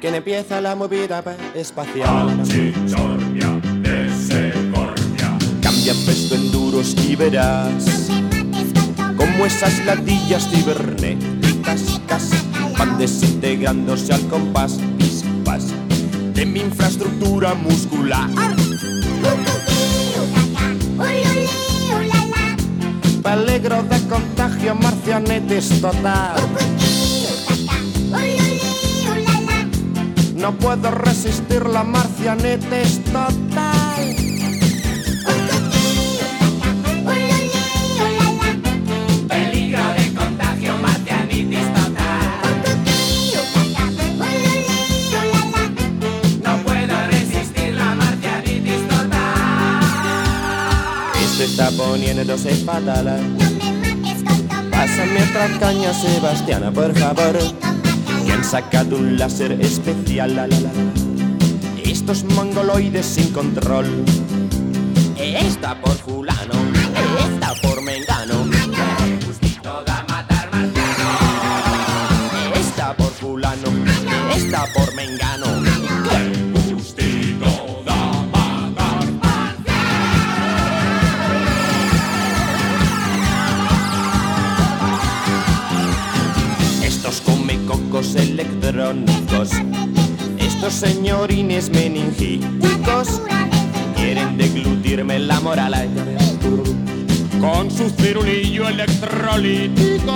que empieza la movida espacial. Chichornia. Cambia peso en duros y verás como esas latillas cibernéticas casi van desintegrándose al compás pas, de mi infraestructura muscular. Peligro de contagio, marcianetes total. No puedo resistir la marcianetes total. Peligro de contagio, marcianitis total. No puedo resistir la marcianitis total. Esto está poniéndose fatal. Pásame otra caña, Sebastiana, por favor. Sacado un láser especial. La, la. Estos mongoloides sin control. Esta por fulano, esta por mengano. Gustito da matar marciano. Esta por fulano, esta por mengano. Estos señorines meningíticos. Quieren deglutirme la moral. Con su cirulillo electrolítico.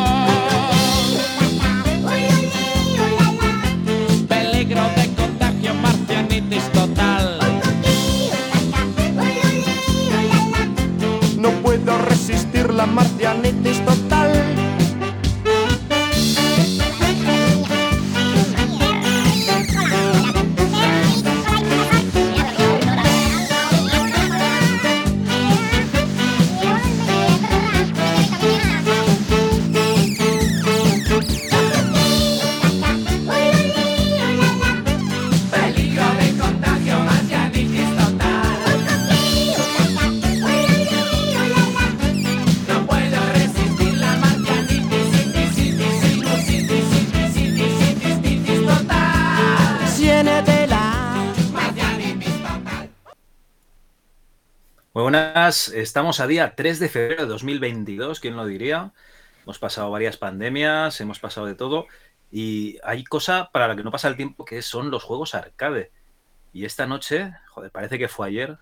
Estamos a día 3 de febrero de 2022, ¿quién lo diría? Hemos pasado varias pandemias, hemos pasado de todo y hay cosa para la que no pasa el tiempo que son los juegos arcade. Y esta noche, joder, parece que fue ayer,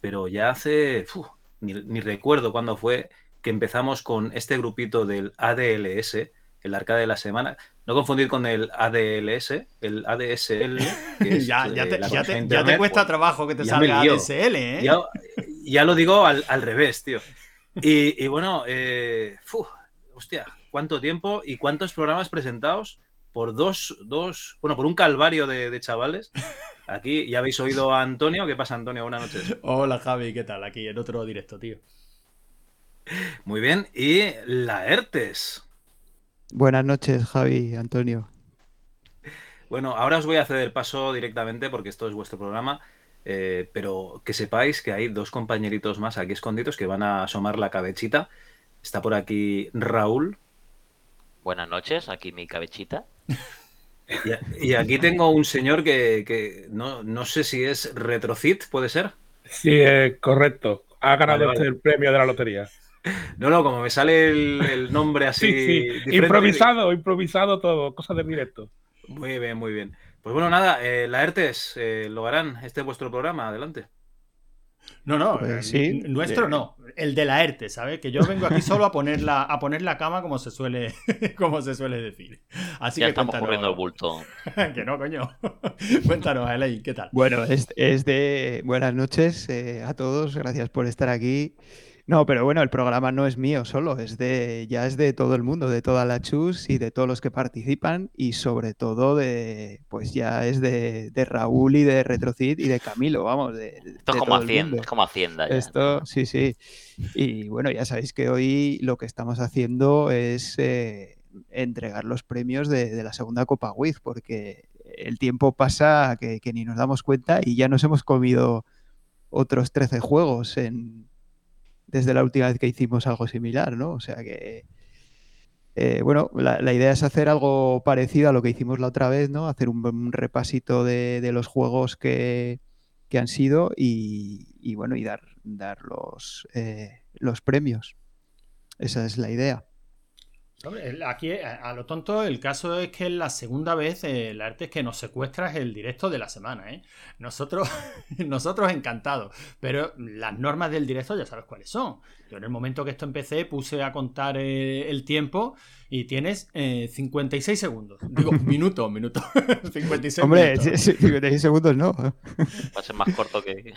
pero ya hace, ni, ni recuerdo cuándo fue que empezamos con este grupito del ADLS, el arcade de la semana. No confundir con el ADLS, el ADSL. que es, ya, ya, eh, te, ya, te, ya te internet, cuesta pues, trabajo que te salga. ADSL, ¿eh? ya, lo digo al, al revés, tío. Y, y bueno, eh, hostia, ¿cuánto tiempo y cuántos programas presentados por dos, dos bueno, por un calvario de, de chavales? Aquí ya habéis oído a Antonio. ¿Qué pasa, Antonio? Buenas noches. Hola Javi, ¿qué tal? Aquí en otro directo, tío. Muy bien. Y la ERTES. Buenas noches, Javi, Antonio. Bueno, ahora os voy a ceder paso directamente porque esto es vuestro programa. eh, pero que sepáis que hay dos compañeritos más aquí escondidos que van a asomar la cabechita. Está por aquí Raúl. Buenas noches, aquí mi cabechita. Y, aquí tengo un señor que, que no, no sé si es Retrocit, ¿puede ser? Sí, eh, correcto. Ha ganado Vale, vale. el premio de la lotería. No, no, como me sale el, el nombre así. Sí, sí. Improvisado, improvisado todo, cosas del directo. Muy bien, muy bien. Pues bueno, nada, eh, la ERTES eh, lo harán. Este es vuestro programa, adelante. No, no, Pues el- sí. nuestro Eh. no, el de la ERTE, ¿sabes? Que yo vengo aquí solo a poner la, a poner la cama como se suele, como se suele decir. Así ya que estamos corriendo el bulto. que no, coño. cuéntanos, Elaine, ¿qué tal? Bueno, es, es de buenas noches eh, a todos, gracias por estar aquí. No, pero bueno, el programa no es mío solo, es de, ya es de todo el mundo, de toda la chus y de todos los que participan y sobre todo de, pues ya es de, de Raúl y de Retrocid y de Camilo, vamos, de, Esto de es como Hacienda, mundo. es como Hacienda. ya, Esto, ¿no? sí, sí. Y bueno, ya sabéis que hoy lo que estamos haciendo es eh, entregar los premios de, de la segunda Copa Wiz, porque el tiempo pasa que, que ni nos damos cuenta y ya nos hemos comido otros 13 juegos en, desde la última vez que hicimos algo similar, ¿no? O sea que eh, bueno, la, idea es hacer algo parecido a lo que hicimos la otra vez, ¿no? Hacer un, un repasito de, los juegos que, han sido y, y bueno, y dar, dar los, eh, los premios. Esa es la idea. Aquí, a, a lo tonto, el caso es que es la segunda vez eh, el arte es que nos secuestras el directo de la semana, ¿eh? Nosotros, nosotros encantados, pero las normas del directo ya sabes cuáles son. Yo en el momento que esto empecé puse a contar eh, el tiempo y tienes eh, 56 segundos. Digo, minuto, minuto. 56 Hombre, minutos. sí, sí, 56 segundos no. Va a ser más corto que.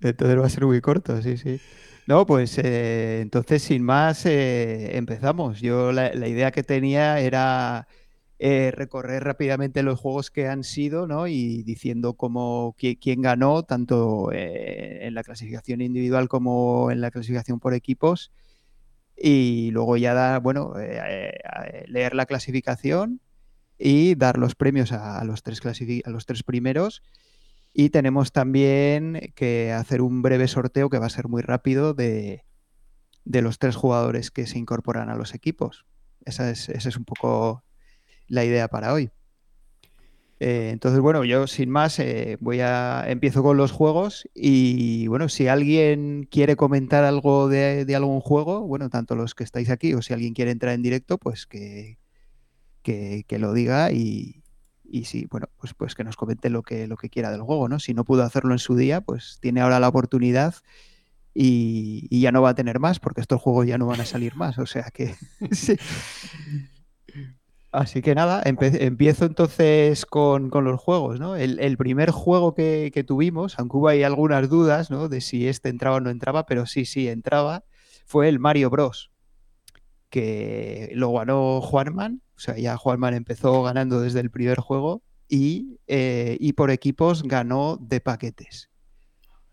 Entonces va a ser muy corto, sí, sí. No, pues eh, entonces sin más eh, empezamos. Yo la, idea que tenía era eh, recorrer rápidamente los juegos que han sido, ¿no? Y diciendo cómo, qui- quién ganó, tanto en la clasificación individual como en la clasificación por equipos. Y luego ya da, bueno, leer la clasificación y dar los premios a, los tres a los tres primeros. Y tenemos también que hacer un breve sorteo que va a ser muy rápido de, de los tres jugadores que se incorporan a los equipos. Esa es, esa es un poco la idea para hoy. Eh, entonces, bueno, yo sin más eh, voy a empiezo con los juegos y bueno, si alguien quiere comentar algo de, de algún juego, bueno, tanto los que estáis aquí o si alguien quiere entrar en directo, pues que, que, que lo diga y, y sí, bueno, pues, pues que nos comente lo que, lo que quiera del juego, ¿no? Si no pudo hacerlo en su día, pues tiene ahora la oportunidad y, ya no va a tener más, porque estos juegos ya no van a salir más. O sea que. sí. Así que nada, empiezo entonces con, con los juegos, ¿no? El, el primer juego que, que tuvimos, aunque hubo ahí algunas dudas, ¿no? De si este entraba o no entraba, pero sí, sí, entraba, fue el Mario Bros. Que lo ganó Juanman, o sea, ya Juanman empezó ganando desde el primer juego y, eh, y por equipos ganó de paquetes.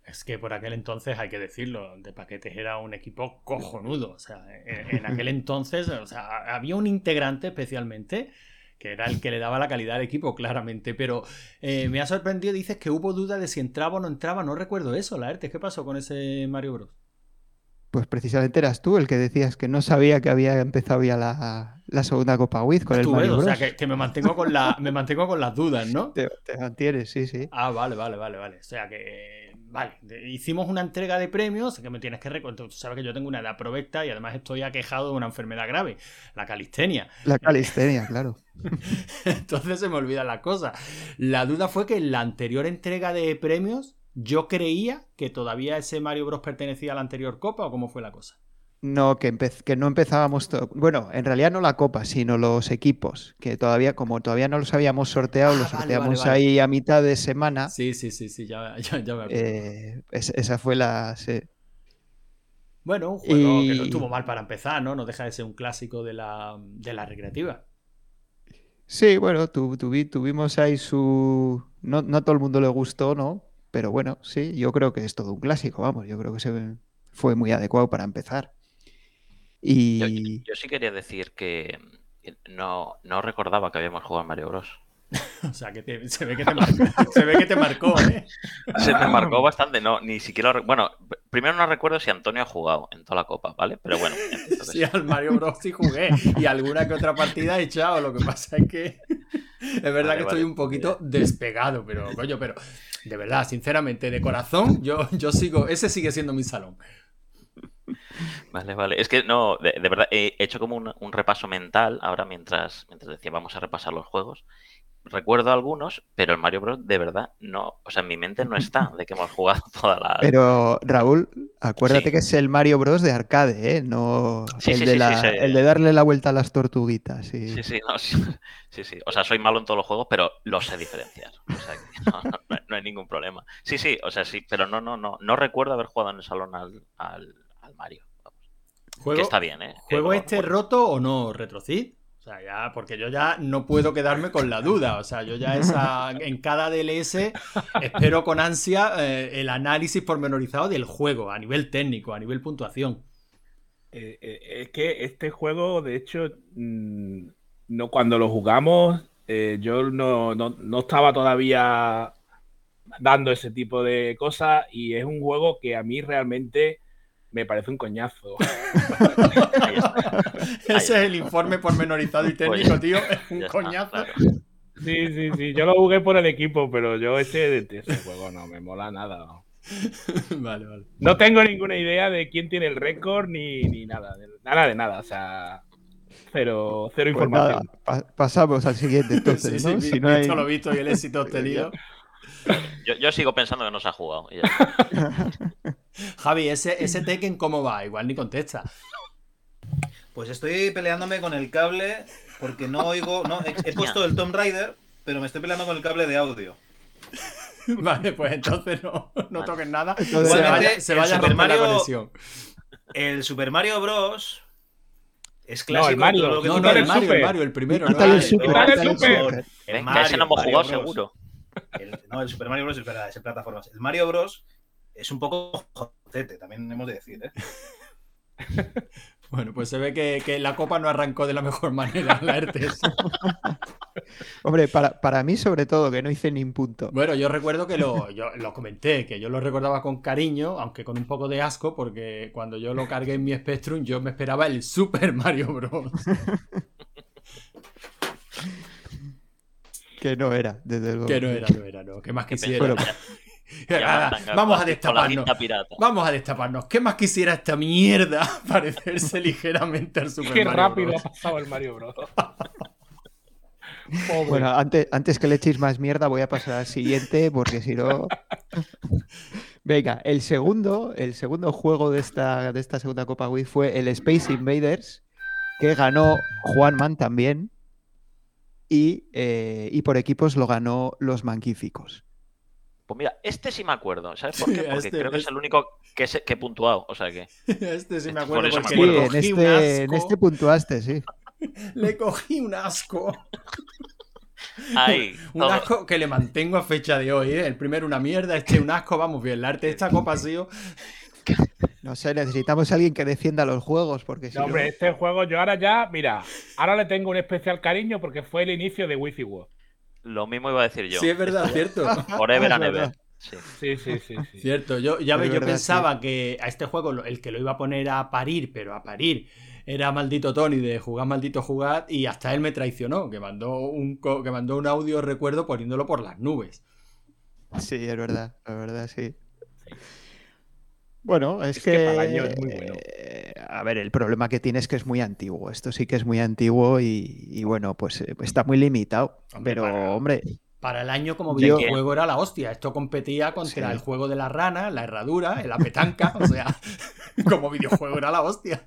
Es que por aquel entonces, hay que decirlo, de Paquetes era un equipo cojonudo. O sea, en, en aquel entonces, o sea, había un integrante especialmente que era el que le daba la calidad al equipo, claramente. Pero eh, me ha sorprendido, dices que hubo duda de si entraba o no entraba. No recuerdo eso, Laerte. ¿Qué pasó con ese Mario Bros? Pues precisamente eras tú el que decías que no sabía que había empezado ya la, la segunda Copa Wiz con el Mario o sea, que, que me, mantengo con la, me mantengo con las dudas, ¿no? Te, te mantienes, sí, sí. Ah, vale, vale, vale, vale. O sea que, vale, hicimos una entrega de premios que me tienes que recordar. Tú sabes que yo tengo una edad provecta y además estoy aquejado de una enfermedad grave, la calistenia. La calistenia, claro. Entonces se me olvida la cosa. La duda fue que en la anterior entrega de premios yo creía que todavía ese Mario Bros pertenecía a la anterior copa o cómo fue la cosa. No, que, empe- que no empezábamos. Bueno, en realidad no la Copa, sino los equipos, que todavía, como todavía no los habíamos sorteado, Ah, los vale, sorteamos vale, vale. ahí a mitad de semana. Sí, sí, sí, sí, ya, ya, ya me acuerdo. Eh, es- esa fue la. sí. Bueno, un juego que no estuvo mal para empezar, ¿no? No deja de ser un clásico de la, de la recreativa. Sí, bueno, tu- tuvi- tuvimos ahí su. No, no a todo el mundo le gustó, ¿no? Pero bueno, sí, yo creo que es todo un clásico, vamos. Yo creo que se fue muy adecuado para empezar. Yo, Y. yo sí quería decir que no, no recordaba que habíamos jugado a Mario Bros. O sea, que te- se, ve que te marcó, se ve que te marcó, ¿eh? Se me marcó bastante, no, ni siquiera. Bueno, primero no recuerdo si Antonio ha jugado en toda la copa, ¿vale? Pero bueno, entonces, Sí, al Mario Bros. sí jugué. Y alguna que otra partida he echado. Lo que pasa es que. Es verdad Vale, que estoy un poquito despegado, pero, coño, pero. De verdad, sinceramente, de corazón, yo, yo sigo. Ese sigue siendo mi salón. Vale, vale. Es que no, de, de verdad, he hecho como un, un repaso mental ahora mientras, mientras decía vamos a repasar los juegos. Recuerdo algunos, pero el Mario Bros. de verdad no, o sea, en mi mente no está de que hemos jugado toda la. Pero, Raúl, acuérdate Sí. que es el Mario Bros. de arcade, ¿eh? No Sí, el, sí, de sí, la- sí, sí. el de darle la vuelta a las tortuguitas. Sí. Sí, sí, no, sí, sí, sí. O sea, soy malo en todos los juegos, pero los sé diferenciar. O sea, que no, no- no hay- ningún problema. Sí, sí, o sea, sí, pero no, no, no. No recuerdo haber jugado en el salón al, al, al Mario. Vamos. Que ¿Juego, está bien, ¿eh? ¿juego este bueno. roto o no, Retrocid? Sea, ya, porque yo ya no puedo quedarme con la duda. O sea, yo ya esa, en cada DLS espero con ansia eh, el análisis pormenorizado del juego, a nivel técnico, a nivel puntuación. Eh, eh, es que este juego, de hecho, mm, no, cuando lo jugamos, yo no, no- no estaba todavía dando ese tipo de cosas y es un juego que a mí realmente me parece un coñazo. Ahí está. Ese es el informe pormenorizado y técnico, tío. Es un está, coñazo. claro. Sí, sí, sí. Yo lo jugué por el equipo, pero yo ese, ese juego no me mola nada. No. Vale, vale. No tengo ninguna idea de quién tiene el récord ni, ni nada. de- nada de nada. O sea, cero, cero Pues nada, información. pa- pasamos al siguiente entonces, Sí, ¿no? sí, Si no hay- visto lo visto y el éxito obtenido. Yo, yo sigo pensando que no se ha jugado. ya. Javi, ese, ese Tekken, ¿cómo va? Igual ni contesta. Pues estoy peleándome con el cable porque no oigo. No, he, he puesto el Tomb Raider, pero me estoy peleando con el cable de audio. Vale, pues entonces no, no toques nada. Entonces, se vaya, se vaya a la Mario- conexión. El Super Mario Bros. Es No, clásico. el Mario. todo lo que No, no, el. Mario, el. Mario, el primero. ¿no? El super, el Mario, ese no hemos jugado Bros. seguro. El- no, el Super Mario Bros. es verdad, es en plataformas. El Mario Bros. es un poco jodete, también hemos de decir, ¿eh? Bueno, pues se ve que, que la copa no arrancó de la mejor manera, la ERTES. Hombre, para, para mí sobre todo, que no hice ni un punto. Bueno, yo recuerdo que lo, yo lo comenté, que yo lo recordaba con cariño, aunque con un poco de asco, porque cuando yo lo cargué en mi Spectrum, yo me esperaba el Super Mario Bros. Que no era, desde luego. Que no era, no era, no. ¿Qué más Que quisiera? Ya vamos a destaparnos. Vamos a destaparnos. ¿Qué más quisiera esta mierda parecerse ligeramente al Super Qué Mario rápido Bros? ha pasado el Mario Bros. Pobre. Bueno, antes, antes que le echéis más mierda, voy a pasar al siguiente, porque si no. Venga, el segundo, el segundo juego de esta, de esta segunda Copa Wii fue el Space Invaders, que ganó Juanman también. Y, eh, y por equipos lo ganó los Manquíficos. Pues mira, este sí me acuerdo. ¿Sabes por qué? Porque este- creo que es este- el único que, se- que he puntuado. O sea que. Este sí me Por acuerdo porque en este, en este puntuaste, sí. Le cogí un asco. Ahí. Un todo. asco que le mantengo a fecha de hoy, ¿eh? El primero una mierda, este un asco, vamos bien. El arte de esta copa ha sido. No sé, necesitamos a alguien que defienda los juegos, porque si No, no- hombre, este juego yo ahora ya, mira, ahora le tengo un especial cariño porque fue el inicio de Wi-Fi World. Lo mismo iba a decir yo. Sí, es verdad, cierto. Forever and ever. Sí. Sí, sí, sí. sí. Cierto, yo ya yo verdad, pensaba que a este juego el que lo iba a poner a parir, pero a parir era maldito Tony de jugar maldito jugar y hasta él me traicionó, que mandó un co- que mandó un audio recuerdo poniéndolo por las nubes. Sí, es verdad, es verdad, sí. Bueno, es, Es que que, para el año es muy bueno. eh, a ver, el problema que tiene es que es muy antiguo. Esto sí que es muy antiguo y, y bueno, pues eh, está muy limitado. Hombre, pero, para- hombre, Para el año como Yo- videojuego era la hostia. Esto competía contra Sí. el juego de la rana, la herradura, la petanca. o sea, como videojuego era la hostia.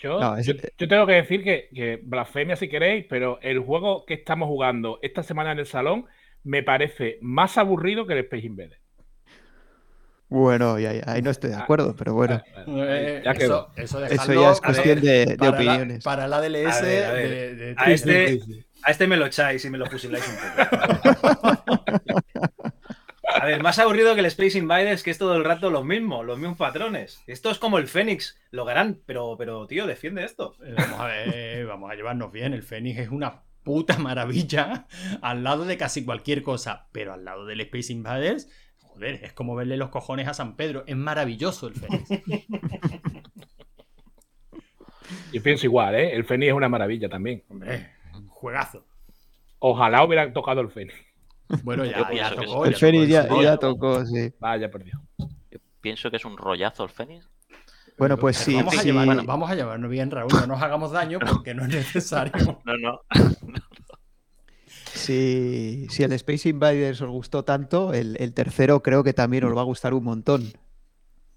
Yo, No, es- yo, yo tengo que decir que, que blasfemia si queréis, pero el juego que estamos jugando esta semana en el salón me parece más aburrido que el Space Invader. Bueno, ya, ya, ahí no estoy de acuerdo, pero bueno, Ah, bueno, Eh, ya quedó. eso, eso, eso dejadlo, ya es cuestión ver, de, de para la- opiniones. para el ADLS A ver, a ver. de, de A Twisted este-. A este me lo echáis y me lo fusiláis un poco. A ver, más aburrido que el Space Invaders, que es todo el rato lo mismo, los mismos patrones. Esto es como el Fénix, lo harán, pero, pero tío, defiende esto. Eh, Vamos a ver, vamos a llevarnos bien. El Fénix es una puta maravilla al lado de casi cualquier cosa, pero al lado del Space Invaders, joder, es como verle los cojones a San Pedro. Es maravilloso el Fénix. Yo pienso igual, ¿eh? El Fénix es una maravilla también. Hombre, un juegazo. Ojalá hubiera tocado el Fénix. Bueno, ya, ya tocó. el Fénix ya, ya tocó, sí. Vaya. Yo pienso que es un rollazo el Fénix. Bueno, pues sí, vamos, a llevarnos, vamos a llevarnos bien, Raúl. No nos hagamos daño porque no es necesario. No, no. Si, si el Space Invaders os gustó tanto, el, el tercero creo que también os va a gustar un montón.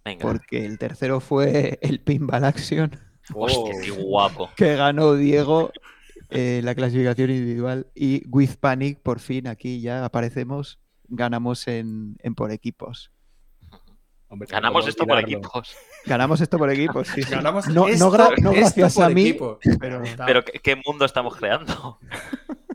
Venga. Porque el tercero fue el Pinball Action, Hostia, qué guapo. que ganó Diego eh, la clasificación individual. Y With Panic, por fin, aquí ya aparecemos, ganamos en, en por equipos. Hombre, Ganamos ¿cómo esto por equipos. Ganamos esto por equipos, sí, sí. Ganamos No, no esto- gra- no esto gracias por a mí, equipo. pero, Está- Pero ¿qué, qué mundo estamos creando?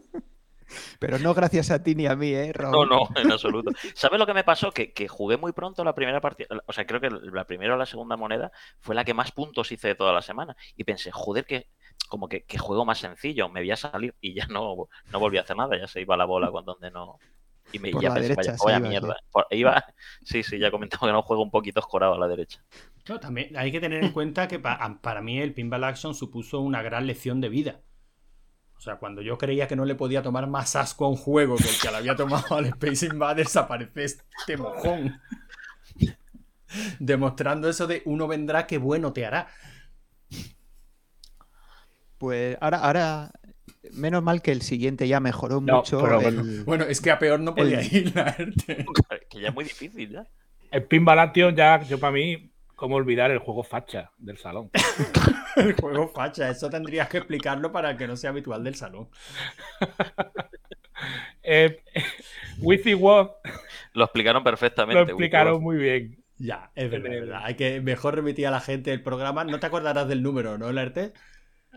pero no gracias a ti ni a mí, ¿eh, Raúl? No, no, en absoluto. ¿Sabes lo que me pasó? Que, que jugué muy pronto la primera partida. O sea, creo que la primera o la segunda moneda fue la que más puntos hice de toda la semana. Y pensé, joder, que como que, que juego más sencillo. Me voy a salir y ya no, no volví a hacer nada. Ya se iba la bola con donde no. Y me Por ya la pensé, derecha vaya, se vaya iba, mierda. Por- iba, sí, sí, ya comentaba que no juego un poquito escorado a la derecha. No, también hay que tener en cuenta que pa- para mí el Pinball Action supuso una gran lección de vida. O sea, cuando yo creía que no le podía tomar más asco a un juego que el que le había tomado al Space Invaders, aparece este mojón. Demostrando eso de uno vendrá que bueno te hará. Pues ahora, ahora, menos mal que el siguiente ya mejoró No, mucho. pero el- Bueno, es que a peor no podía El- ir, la que ya es muy difícil, ya. El Pinball Action ya, yo para mí, cómo olvidar el juego facha del salón. El juego facha, eso tendrías que explicarlo para que no sea habitual del salón. Eh, Wizzy Lo explicaron perfectamente. lo explicaron muy bien. Ya, es verdad, es verdad. Hay que mejor remitir a la gente el programa. No te acordarás del número, ¿no, Lerte?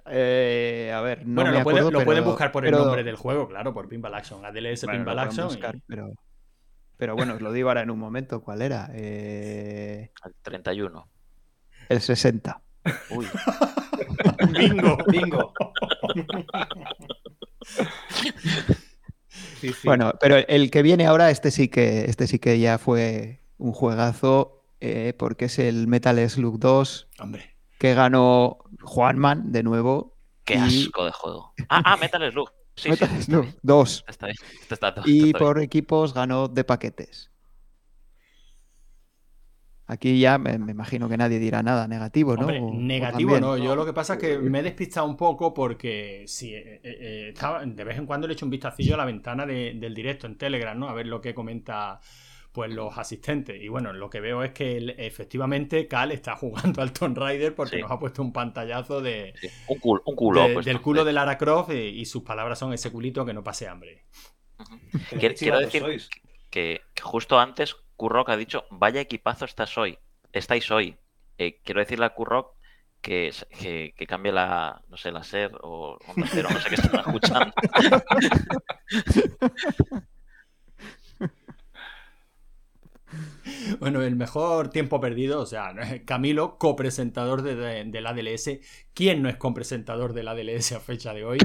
Eh, a ver, no bueno, me lo, puede- acuerdo, lo pero- pueden buscar por el nombre del juego, claro, por Pinball Action. ADLS bueno, lo Pinball pueden Action. y- pero, pero bueno, os lo digo ahora en un momento. ¿Cuál era? Eh, El 31. el 60. Uy, Bingo. Bingo. Sí, sí. Bueno, pero el que viene ahora, este sí que, este sí que ya fue un juegazo, eh, porque es el Metal Slug 2, Hombre. que ganó Juanman de nuevo. qué y- asco de juego. Ah, ah, Metal Slug. Sí, Metal sí, Slug 2. está bien. Este está- este Y está bien. por equipos ganó de paquetes. Aquí ya me, me imagino que nadie dirá nada negativo, ¿no? Hombre, O- o negativo no. Yo lo que pasa es que me he despistado un poco porque si eh, eh, estaba, de vez en cuando le echo un vistacillo a la ventana de- del directo en Telegram, ¿no? A ver lo que comenta pues los asistentes. Y bueno, lo que veo es que efectivamente Cal está jugando al Tomb Raider porque Sí. nos ha puesto un pantallazo de, Sí, Un culo, un culo de- pues, del culo de Lara Croft y, y sus palabras son ese culito que no pase hambre. Quiero- decir- sois. que justo antes Kurrock ha dicho, vaya equipazo estás hoy, estáis hoy. Eh, quiero decirle a Kurrock que, que, cambie la, no sé, la SER o no sé qué están escuchando. Bueno, el mejor tiempo perdido, o sea, Camilo, copresentador de, de- del ADLS. ¿Quién no es copresentador del ADLS a fecha de hoy?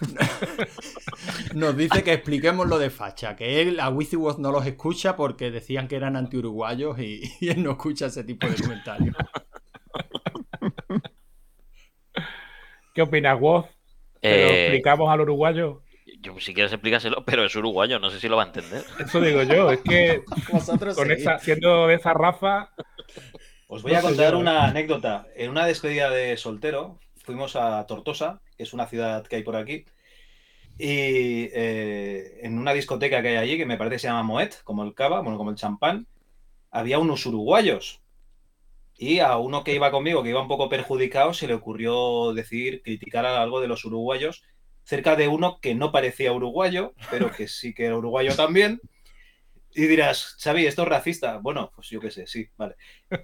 Nos dice que expliquemos lo de facha, que él a WiziWoz no los escucha porque decían que eran anti-uruguayos y, y él no escucha ese tipo de comentarios. ¿Qué opinas, Woz? ¿Se lo Eh, explicamos al uruguayo? Yo, si quieres explícaselo, pero es uruguayo, no sé si lo va a entender. Eso digo yo, es que Vosotros con sí. esa, siendo de esa raza, Os voy a contar yo, ¿eh? una anécdota. En una despedida de soltero, fuimos a Tortosa, que es una ciudad que hay por aquí, y eh, en una discoteca que hay allí, que me parece que se llama Moet, como el cava, bueno, como el champán, había unos uruguayos. Y a uno que iba conmigo, que iba un poco perjudicado, se le ocurrió decir, criticar algo de los uruguayos, cerca de uno que no parecía uruguayo, pero que sí que era uruguayo también. Y dirás, Xavi, esto es racista. Bueno, pues yo qué sé, sí, vale.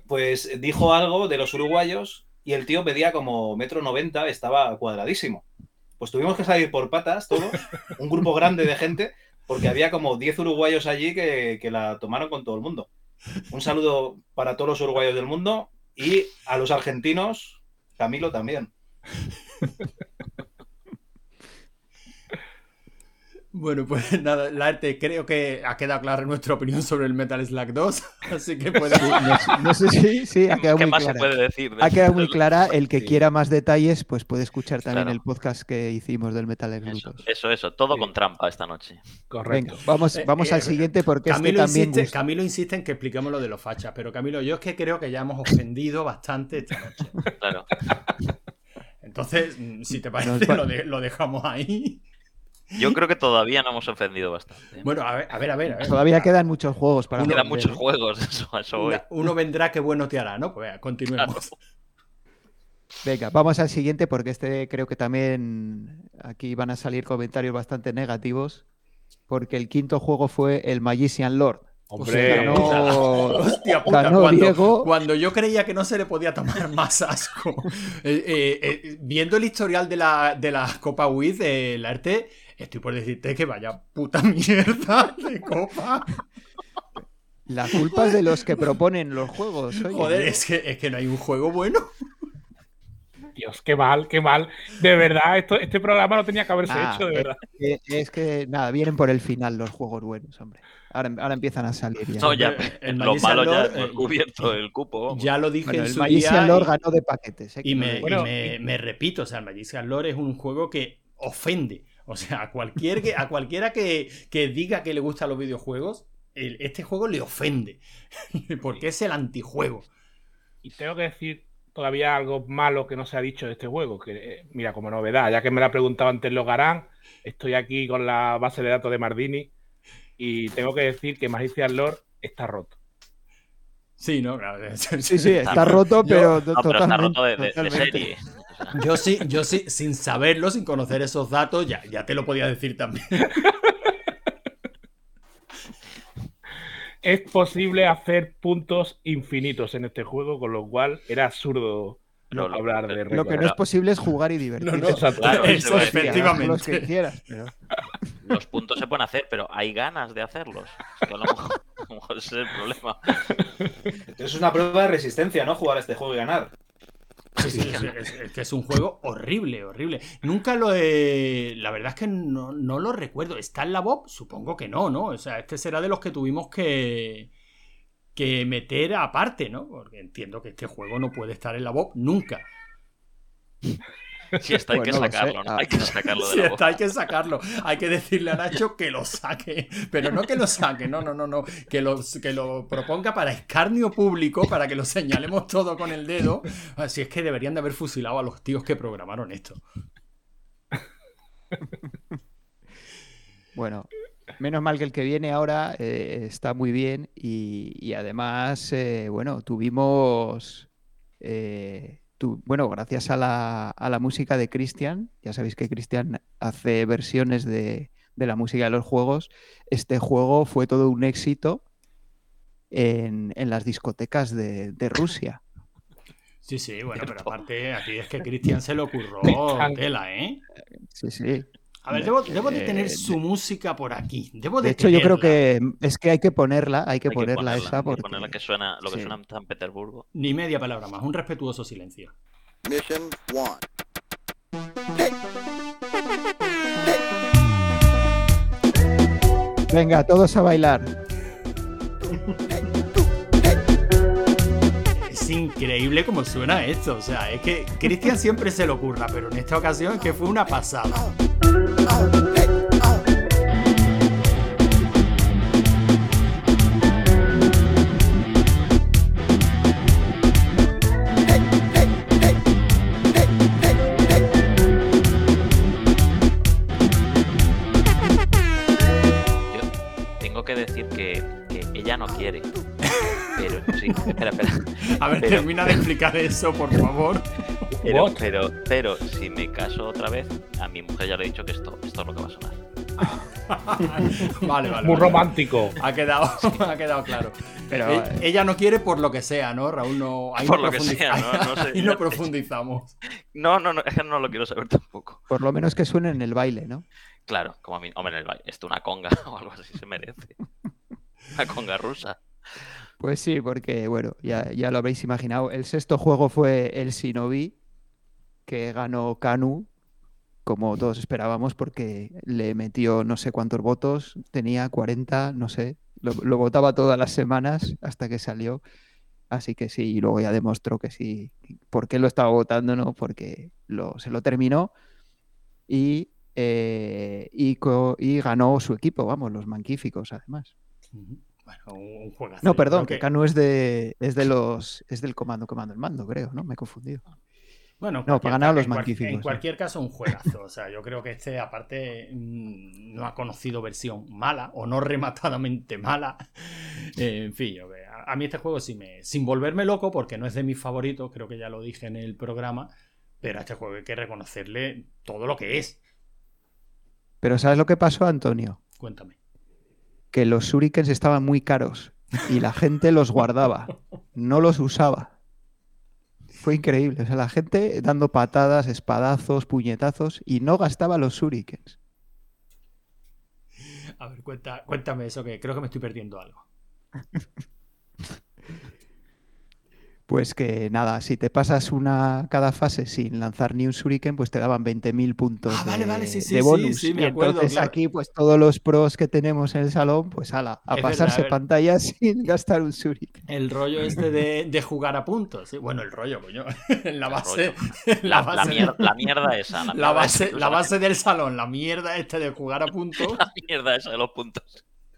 Pues dijo algo de los uruguayos y el tío pedía como metro noventa, estaba cuadradísimo. Pues tuvimos que salir por patas todos, un grupo grande de gente, porque había como 10 uruguayos allí que, que la tomaron con todo el mundo. Un saludo para todos los uruguayos del mundo y a los argentinos, Camilo también. Bueno, pues nada, Larte, creo que ha quedado clara nuestra opinión sobre el Metal Slug 2, así que podemos... No, no sé si sí, ha quedado ¿Qué muy más se clara. puede decir? de- Ha quedado muy clara. El que Sí. quiera más detalles, pues puede escuchar también Claro. el podcast que hicimos del Metal Slug Eso, 2. eso, eso, todo Sí. con trampa esta noche. correcto. Venga, vamos, Eh, vamos eh, al siguiente porque Camilo, este también insiste. Camilo insiste en que expliquemos lo de los fachas, pero Camilo, yo es que creo que ya hemos ofendido bastante esta noche. Claro. Entonces, mm, si te parece, lo, de- lo dejamos ahí. Yo creo que todavía no hemos ofendido bastante. Bueno, a ver, a ver, a ver. a ver. Todavía quedan muchos juegos para Quedan muchos ¿eh? juegos, eso, eso. Una- uno vendrá que bueno te hará, ¿no? Pues venga, continuemos. Venga, vamos al siguiente porque este creo que también aquí van a salir comentarios bastante negativos. Porque el quinto juego fue el Magician Lord. Hombre, ganó, Hostia puta, ganó cuando, Diego. cuando yo creía que no se le podía tomar más asco. eh, eh, eh, viendo el historial de la, de la Copa Wiz de la Arte, estoy por decirte que vaya puta mierda de copa. La culpa es de los que proponen los juegos. oye, Joder, ¿no? es que, es que no hay un juego bueno. Dios, qué mal, qué mal. De verdad, esto, este programa no tenía que haberse Ah, hecho, de es, verdad. que- es que, nada, vienen por el final los juegos buenos, hombre. Ahora, ahora empiezan a salir ya. No, ya, el lo Magician malo ya Lord, hemos eh, cubierto el cupo. Ya lo dije Bueno, en el su día Lord y- ganó de paquetes. ¿eh? Y me, y me- repito, o sea, el Magician Lore es un juego que ofende. O sea, a, cualquier que, a cualquiera que, que diga que le gustan los videojuegos, el- este juego le ofende. Porque es el antijuego. Y tengo que decir todavía algo malo que no se ha dicho de este juego. Que, eh, mira, como novedad, ya que me lo ha preguntado antes Logarán, estoy aquí con la base de datos de Mardini y tengo que decir que Magician Lord está roto. Sí, ¿no? Claro. Sí, sí, está roto, pero No, pero está totalmente. roto de, de- de totalmente. serie. Yo sí, yo sí, sin saberlo, sin conocer esos datos, ya, ya te lo podía decir también. Es posible hacer puntos infinitos en este juego, con lo cual era absurdo lo- hablar de lo que no es posible es jugar y divertirse. No, no, Exacto. Claro, eso efectivamente. los que quieras, pero- los puntos se pueden hacer, pero hay ganas de hacerlos. Que a lo mejor, a lo mejor ese es el problema. Es una prueba de resistencia, ¿no? Jugar a este juego y ganar. Sí, sí, es, es- es que es un juego horrible, horrible. Nunca lo he. La verdad es que no, no lo recuerdo. ¿Está en la Bob? Supongo que no, ¿no? O sea, este será de los que tuvimos que. que meter aparte, ¿no? Porque entiendo que este juego no puede estar en la Bob nunca. Si está, hay que Pues no sacarlo, ¿no? Ah, Hay que sacarlo de Si la está, boca. hay que sacarlo. Hay que decirle a Nacho que lo saque. Pero no que lo saque, no, no, no, no. Que lo, que lo proponga para escarnio público, para que lo señalemos todo con el dedo. Así es que deberían de haber fusilado a los tíos que programaron esto. Bueno, menos mal que el que viene ahora eh, está muy bien y, y además, eh, bueno, tuvimos, eh, tu- bueno, gracias a la, a la música de Cristian, ya sabéis que Cristian hace versiones de, de la música de los juegos, este juego fue todo un éxito en, en las discotecas de, de Rusia. Sí, sí, bueno, pero aparte aquí es que Cristian se lo ocurrió tela, ¿eh? Sí, sí. A ver, debo, debo de tener Eh, su música por aquí. Debo de, De hecho, yo creo que es que hay que ponerla, hay que Hay que ponerla esa hay que porque... ponerla que suena, lo que sí. suena en San Petersburgo. Ni media palabra más, un respetuoso silencio. Mission one. Venga, todos a bailar. Es increíble cómo suena esto. O sea, es que Cristian siempre se lo ocurra, pero en esta ocasión es que fue una pasada. Termina de explicar eso, por favor. Pero, What? pero, pero si me caso otra vez, a mi mujer ya le he dicho que esto, esto es lo que va a sonar. Vale, vale. Muy vale. romántico. Ha quedado, ha quedado claro. Pero, E- ella no quiere por lo que sea, ¿no, Raúl? No, ahí Por no, lo que sea, ¿no? No sé. ahí no profundizamos. No, no, no, es que no lo quiero saber tampoco. Por lo menos que suene en el baile, ¿no? Claro, como a mí, hombre, en el baile, esto una conga o algo así se merece. Una conga rusa. Pues sí, porque bueno, ya, ya lo habréis imaginado. El sexto juego fue el Shinobi, que ganó Kanu, como todos esperábamos, porque le metió no sé cuántos votos, tenía 40, no sé, lo, lo votaba todas las semanas hasta que salió. Así que sí, y luego ya demostró que sí. ¿Por qué lo estaba votando? No, porque lo, se lo terminó y, eh, y, ganó su equipo, vamos, los manquíficos además. Bueno, un juegazo. No, perdón, que Canu es de, es de los es del comando comando el mando, creo, ¿no? Me he confundido. Bueno, en No, para ganar los en magníficos, En sí. cualquier caso, un juegazo. O sea, yo creo que este, aparte, mm, no ha conocido versión mala o no rematadamente mala. Eh, en fin, yo, a, a mí este juego sí me. Sin volverme loco, porque no es de mis favoritos, creo que ya lo dije en el programa. Pero a este juego hay que reconocerle todo lo que es. Pero ¿sabes lo que pasó, Antonio? Cuéntame. Que los shurikens estaban muy caros y la gente los guardaba, no los usaba. Fue increíble, o sea, la gente dando patadas, espadazos, puñetazos y no gastaba los shurikens. A ver, cuenta, cuéntame eso, que creo que me estoy perdiendo algo. Pues que nada, si te pasas una cada fase sin lanzar ni un shuriken, pues te daban 20.000 puntos Ah, vale, de, vale, sí, sí, de sí, bonus. sí, me y acuerdo, entonces claro. aquí, pues todos los pros que tenemos en el salón, pues ala, a Es pasarse verdad, pantallas sin gastar un shuriken. El rollo este de, de jugar a puntos. ¿sí? Bueno, el rollo, coño. La base. La La, la base, mier- la mierda esa. La, la mierda base, esa, la base del salón, la mierda este de jugar a puntos. la mierda esa de los puntos.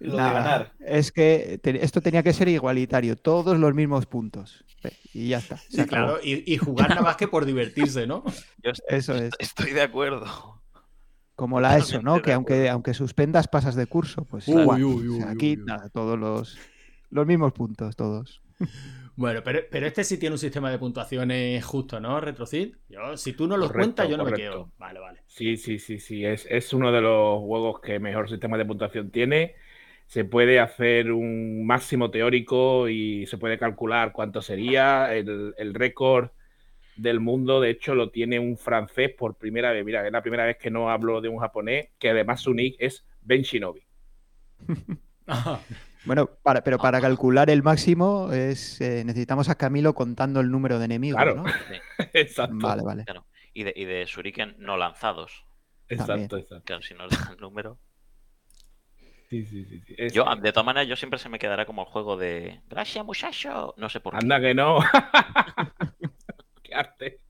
Lo de Nada, ganar. Es que te- esto tenía que ser igualitario, todos los mismos puntos. Y ya está. Sí, claro, y, y jugar nada más que por divertirse, ¿no? Yo est- Eso es. Estoy de acuerdo. Como la ESO, ¿no? Que aunque, aunque suspendas, pasas de curso. Pues Uy, igual. uy, O sea, uy, aquí, uy, uy. nada, todos los, los mismos puntos, todos. Bueno, pero, pero este sí tiene un sistema de puntuaciones justo, ¿no, Retrocid? Yo, si tú no los Correcto, cuentas, yo no me quedo. Vale, vale. Sí, sí, sí, sí. Es, es uno de los juegos que mejor sistema de puntuación tiene. Se puede hacer un máximo teórico y se puede calcular cuánto sería. El, el récord del mundo, de hecho, lo tiene un francés por primera vez. Mira, es la primera vez que no hablo de un japonés, que además su nick es Ben Shinobi. Bueno, para, pero para calcular el máximo es eh, necesitamos a Camilo contando el número de enemigos, Claro. ¿no? Sí, exacto. Vale, vale. claro. Y de, y de Shuriken no lanzados. Exacto, exacto. Claro, si no el número. Sí, sí, sí. sí. Es- Yo, de todas maneras, yo siempre se me quedará como el juego de. Gracias, muchacho. No sé por qué. Anda que no. Qué arte.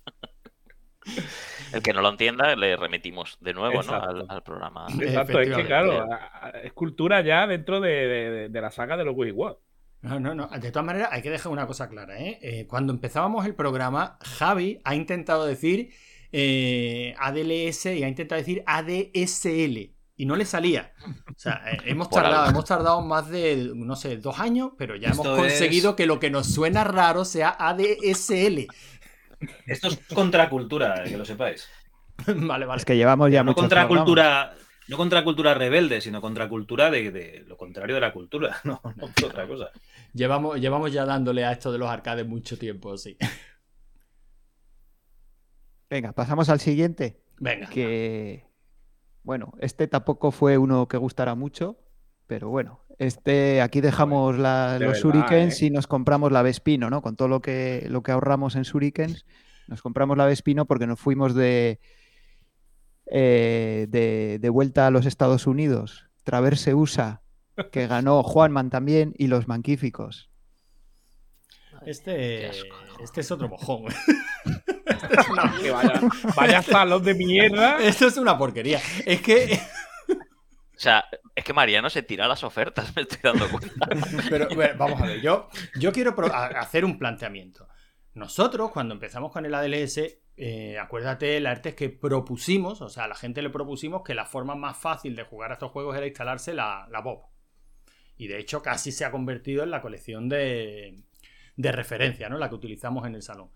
El que no lo entienda, le remitimos de nuevo ¿no? Al, al programa. Exacto, es que claro, es cultura ya dentro de, de- de la saga de los Wii World. No, no, no. De todas maneras, hay que dejar una cosa clara, ¿eh? Eh, cuando empezábamos el programa, Javi ha intentado decir eh, ADLS y ha intentado decir ADSL. Y no le salía. O sea, eh, hemos tardado, hemos tardado más de, no sé, dos años, pero ya Esto hemos conseguido es- que lo que nos suena raro sea ADSL. Esto es contracultura, que lo sepáis. vale, vale. Es que llevamos ya no programas. contracultura, no contracultura rebelde, sino contracultura de, de lo contrario de la cultura, no, no por otra cosa. Llevamos, llevamos ya dándole a esto de los arcades mucho tiempo, sí. Venga, pasamos al siguiente. Venga. Que, bueno, este tampoco fue uno que gustara mucho, pero bueno, este aquí dejamos la- de los verdad, shurikens ¿eh? y nos compramos la Vespino, ¿no? Con todo lo que, lo que ahorramos en shurikens, nos compramos la Vespino porque nos fuimos de, eh, de, de vuelta a los Estados Unidos. Traverse USA, que ganó Juanman también, y los Manquíficos. Este, Qué asco. Este es otro mojón. Este es una- Que vaya, vaya salón de mierda. Esto es una porquería. Es que. O sea, es que Mariano se tira las ofertas, me estoy dando cuenta. Pero bueno, vamos a ver, yo, yo quiero hacer un planteamiento. Nosotros, cuando empezamos con el ADLS, eh, acuérdate, la es que propusimos, o sea, a la gente le propusimos que la forma más fácil de jugar a estos juegos era instalarse la, la Bob. Y de hecho, casi se ha convertido en la colección de, de referencia, ¿no? La que utilizamos en el salón.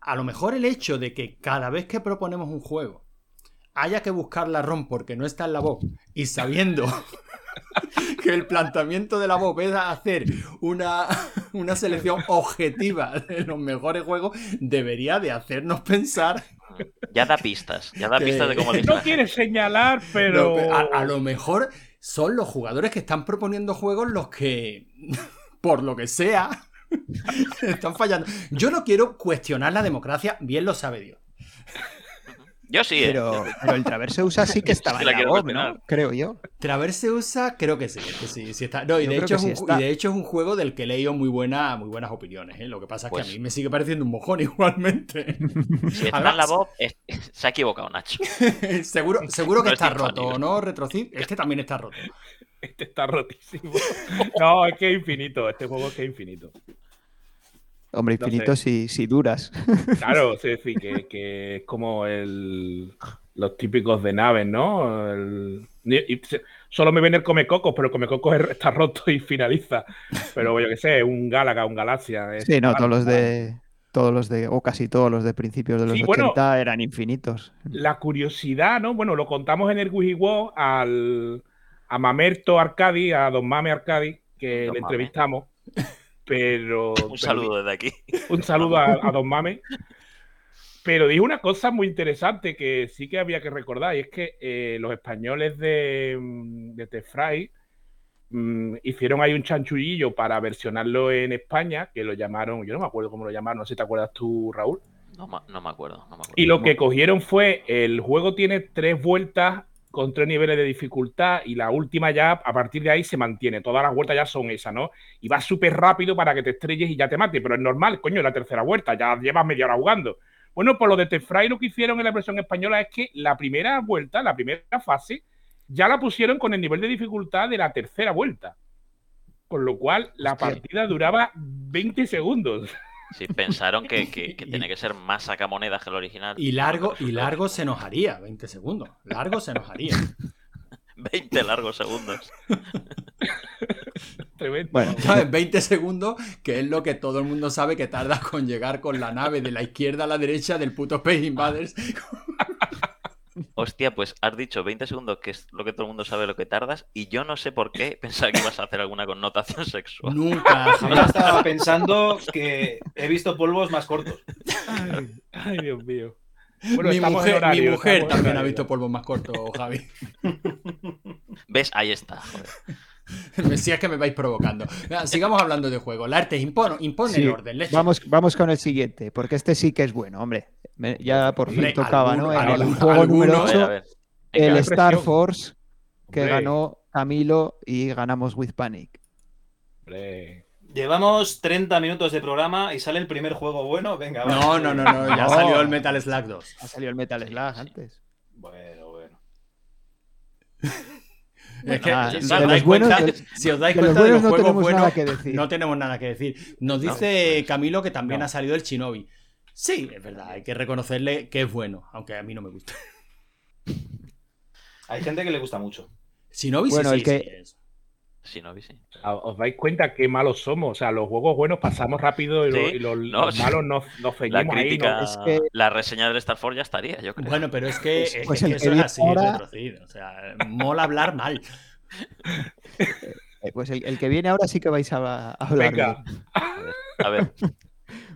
A lo mejor el hecho de que cada vez que proponemos un juego haya que buscar la ROM porque no está en la Bob y sabiendo que el planteamiento de la Bob es hacer una, una selección objetiva de los mejores juegos, debería de hacernos pensar. Ya da pistas, ya da Que- pistas de cómo No elegir. quiere señalar, pero. a lo mejor son los jugadores que están proponiendo juegos los que, por lo que sea, están fallando. Yo no quiero cuestionar la democracia, bien lo sabe Dios. Yo sí, ¿eh? Pero, pero el Traverse USA sí que estaba Sí en la cuestionar. ¿no? Creo yo. Traverse USA, creo que sí, que sí, sí está. No, y de, hecho es un, sí ju- está. y de hecho es un juego del que he leído muy, buena, muy buenas opiniones. ¿eh? Lo que pasa es que Pues- a mí me sigue pareciendo un mojón igualmente. Si está en la es- se ha equivocado Nacho. seguro, seguro que No está roto, ¿no, Retrocid? Este también está roto. Este está rotísimo. No, es que es infinito. Este juego es que es infinito. Hombre, No infinito si, si duras. Claro, es decir, que, que es como el, los típicos de naves, ¿no? El- y- solo me viene el Comecocos, pero el Comecocos es- está roto y finaliza. Pero yo qué sé, un Galaga, un Galaxia. Sí, no, todos los de. Todos los de. O casi todos los de principios de los Sí, bueno. 80 eran infinitos. La curiosidad, ¿no? Bueno, lo contamos en el Wii World al, a Mamerto Arcadi, a Don Mame Arcadi, que Don le Mame. entrevistamos. Pero. Un saludo desde aquí. Un saludo a, a Don Mame. Pero dijo una cosa muy interesante que sí que había que recordar, y es que eh, los españoles de, mm, de Tefray mm, hicieron ahí un chanchullillo para versionarlo en España, que lo llamaron, yo no me acuerdo cómo lo llamaron, no sé si te acuerdas tú, Raúl. No me acuerdo, no me acuerdo. Y lo que cogieron fue, el juego tiene tres vueltas con tres niveles de dificultad y la última ya, a partir de ahí se mantiene. Todas las vueltas ya son esas, ¿no? Y va súper rápido para que te estrelles y ya te mate, pero es normal, coño, la tercera vuelta, ya llevas media hora jugando. Bueno, por lo de Tefray lo que hicieron en la versión española es que la primera vuelta, la primera fase, ya la pusieron con el nivel de dificultad de la tercera vuelta. Con lo cual, la Hostia. partida duraba 20 segundos. Sí, pensaron que, que, que tenía que ser más sacamonedas que el original. Y largo, y largo se nos haría, 20 segundos. Largo se nos haría. 20 largos segundos. Tremendo. Bueno, ¿Sabes? 20 segundos, que es lo que todo el mundo sabe que tarda con llegar con la nave de la izquierda a la derecha del puto Space Invaders. Hostia, pues has dicho 20 segundos, que es lo que todo el mundo sabe lo que tardas, y yo no sé por qué pensaba que ibas a hacer alguna connotación sexual. Nunca, Yo jamás. estaba pensando que he visto polvos más cortos. Ay, ay, Dios mío. Bueno, mi mujer, horario, mi mujer también ha visto polvos más cortos, Javi. ¿Ves? Ahí está. joder. Si es que me vais provocando. Sigamos hablando de juego. La arte impone, impone Sí, el orden. leche. Vamos, vamos con el siguiente, porque este sí que es bueno, hombre. Me- ya por fin Hombre, tocaba, ¿no? En el juego número alguno- A ver, a 8, ver. el Star presión. Force, que Hombre. ganó Camilo y ganamos With Panic. Hombre. Llevamos 30 minutos de programa y sale el primer juego bueno. Venga, va. No, no, no, no. Ya No. salió el Metal Slug 2. Ha salido el Metal sí. antes. Bueno, bueno. Es que, Ah, si, os dais buenos- cuenta, de- si os dais de los cuenta de los buenos no juegos tenemos buenos, nada que decir. no tenemos nada que decir. Nos No, dice pues- Camilo que también no. ha salido el Shinobi. Sí, es verdad, hay que reconocerle que es bueno, aunque a mí no me gusta. Hay gente que le gusta mucho. Shinobi Bueno, sí, el sí, que- sí, Sí. Ah, ¿Os dais cuenta qué malos somos? O sea, los juegos buenos pasamos rápido y, Sí, lo- y los, no, los malos nos, nos La ahí. crítica, nos- es que- la reseña del Star Force ya estaría, yo creo. Bueno, pero es que, Pues- es pues que eso es así, ahora-. O sea, mola hablar mal. Eh, Pues el, el que viene ahora sí que vais a, a hablar. Venga. A ver.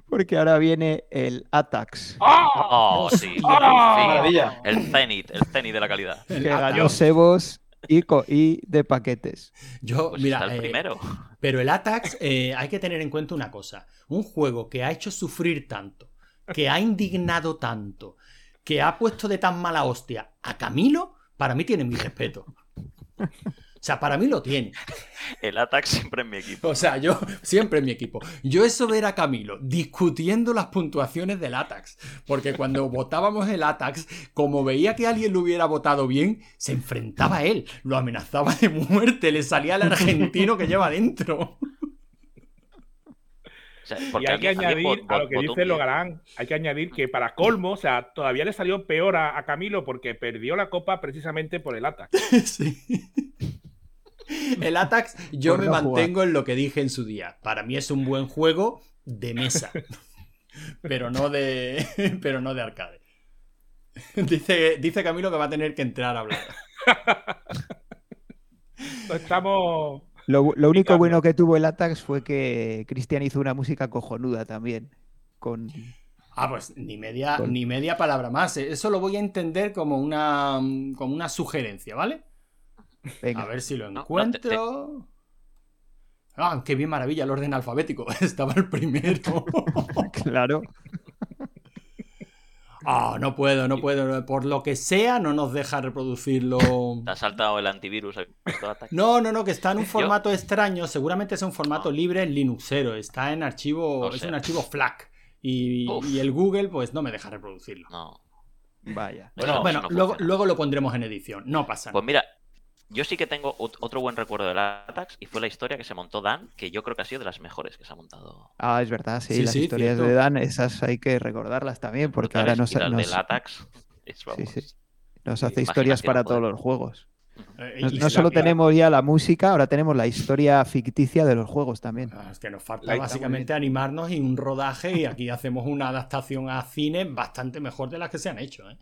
Porque ahora viene el Atax, ¡Ah! Oh, sí. ¡Ah! Sí. Maravilla. El cenit, el cenit de la calidad. que ganó Dios. Sebos y, y de paquetes. Yo, Pues mira, el eh, primero. Pero el Atax, eh, hay que tener en cuenta una cosa. Un juego que ha hecho sufrir tanto, que ha indignado tanto, que ha puesto de tan mala hostia a Camilo, para mí tiene mi respeto. O sea, para mí lo tiene. El Attack siempre en mi equipo. O sea, yo siempre en mi equipo. Yo eso ver a Camilo discutiendo las puntuaciones del Atax. Porque cuando votábamos el Atax, como veía que alguien lo hubiera votado bien, se enfrentaba a él, lo amenazaba de muerte, le salía al argentino que lleva dentro. O sea, Y hay que alguien- alguien añadir a lo que dice. Logarán, hay que añadir que para colmo, o sea, todavía le salió peor a, a Camilo porque perdió la copa precisamente por el ataque. Sí. El Atax, yo Por me no jugar. mantengo en lo que dije en su día. Para mí es un buen juego de mesa. pero no de. Pero no de arcade. Dice, dice Camilo que va a tener que entrar a hablar. Estamos. Lo, lo único bueno que tuvo el Atax fue que Cristian hizo una música cojonuda también. Con... Ah, pues ni media, Con- ni media palabra más. Eso lo voy a entender como una, como una sugerencia, ¿vale? Venga, A ver si lo no, encuentro. Ah, qué bien maravilla el orden alfabético. Estaba el primero. claro. Ah, no puedo, no puedo. Por lo que sea, no nos deja reproducirlo. Te ha saltado el antivirus. No, no, no, que está en un Yo- formato extraño. Seguramente es un formato Ah. libre Linuxero. Está en archivo. O es un archivo FLAC. Y, el Google, pues no me deja reproducirlo. No. Vaya. Bueno, no luego, luego lo pondremos en edición. No pasa Pues nada. mira, yo sí que tengo ot- otro buen recuerdo del Atax y fue la historia que se montó Dan, que yo creo que ha sido de las mejores que se ha montado. Ah, es verdad, sí, Sí, las sí, historias cierto. de Dan, esas hay que recordarlas también, porque ahora nos, nos- del Atax es, vamos, sí. nos hace historias para poder. todos los juegos. Eh, No, solo la- tenemos ya la música, ahora tenemos la historia ficticia de los juegos también. Ah, Es que nos falta básicamente animarnos y un rodaje y aquí hacemos una adaptación a cine bastante mejor de las que se han hecho. ¿eh?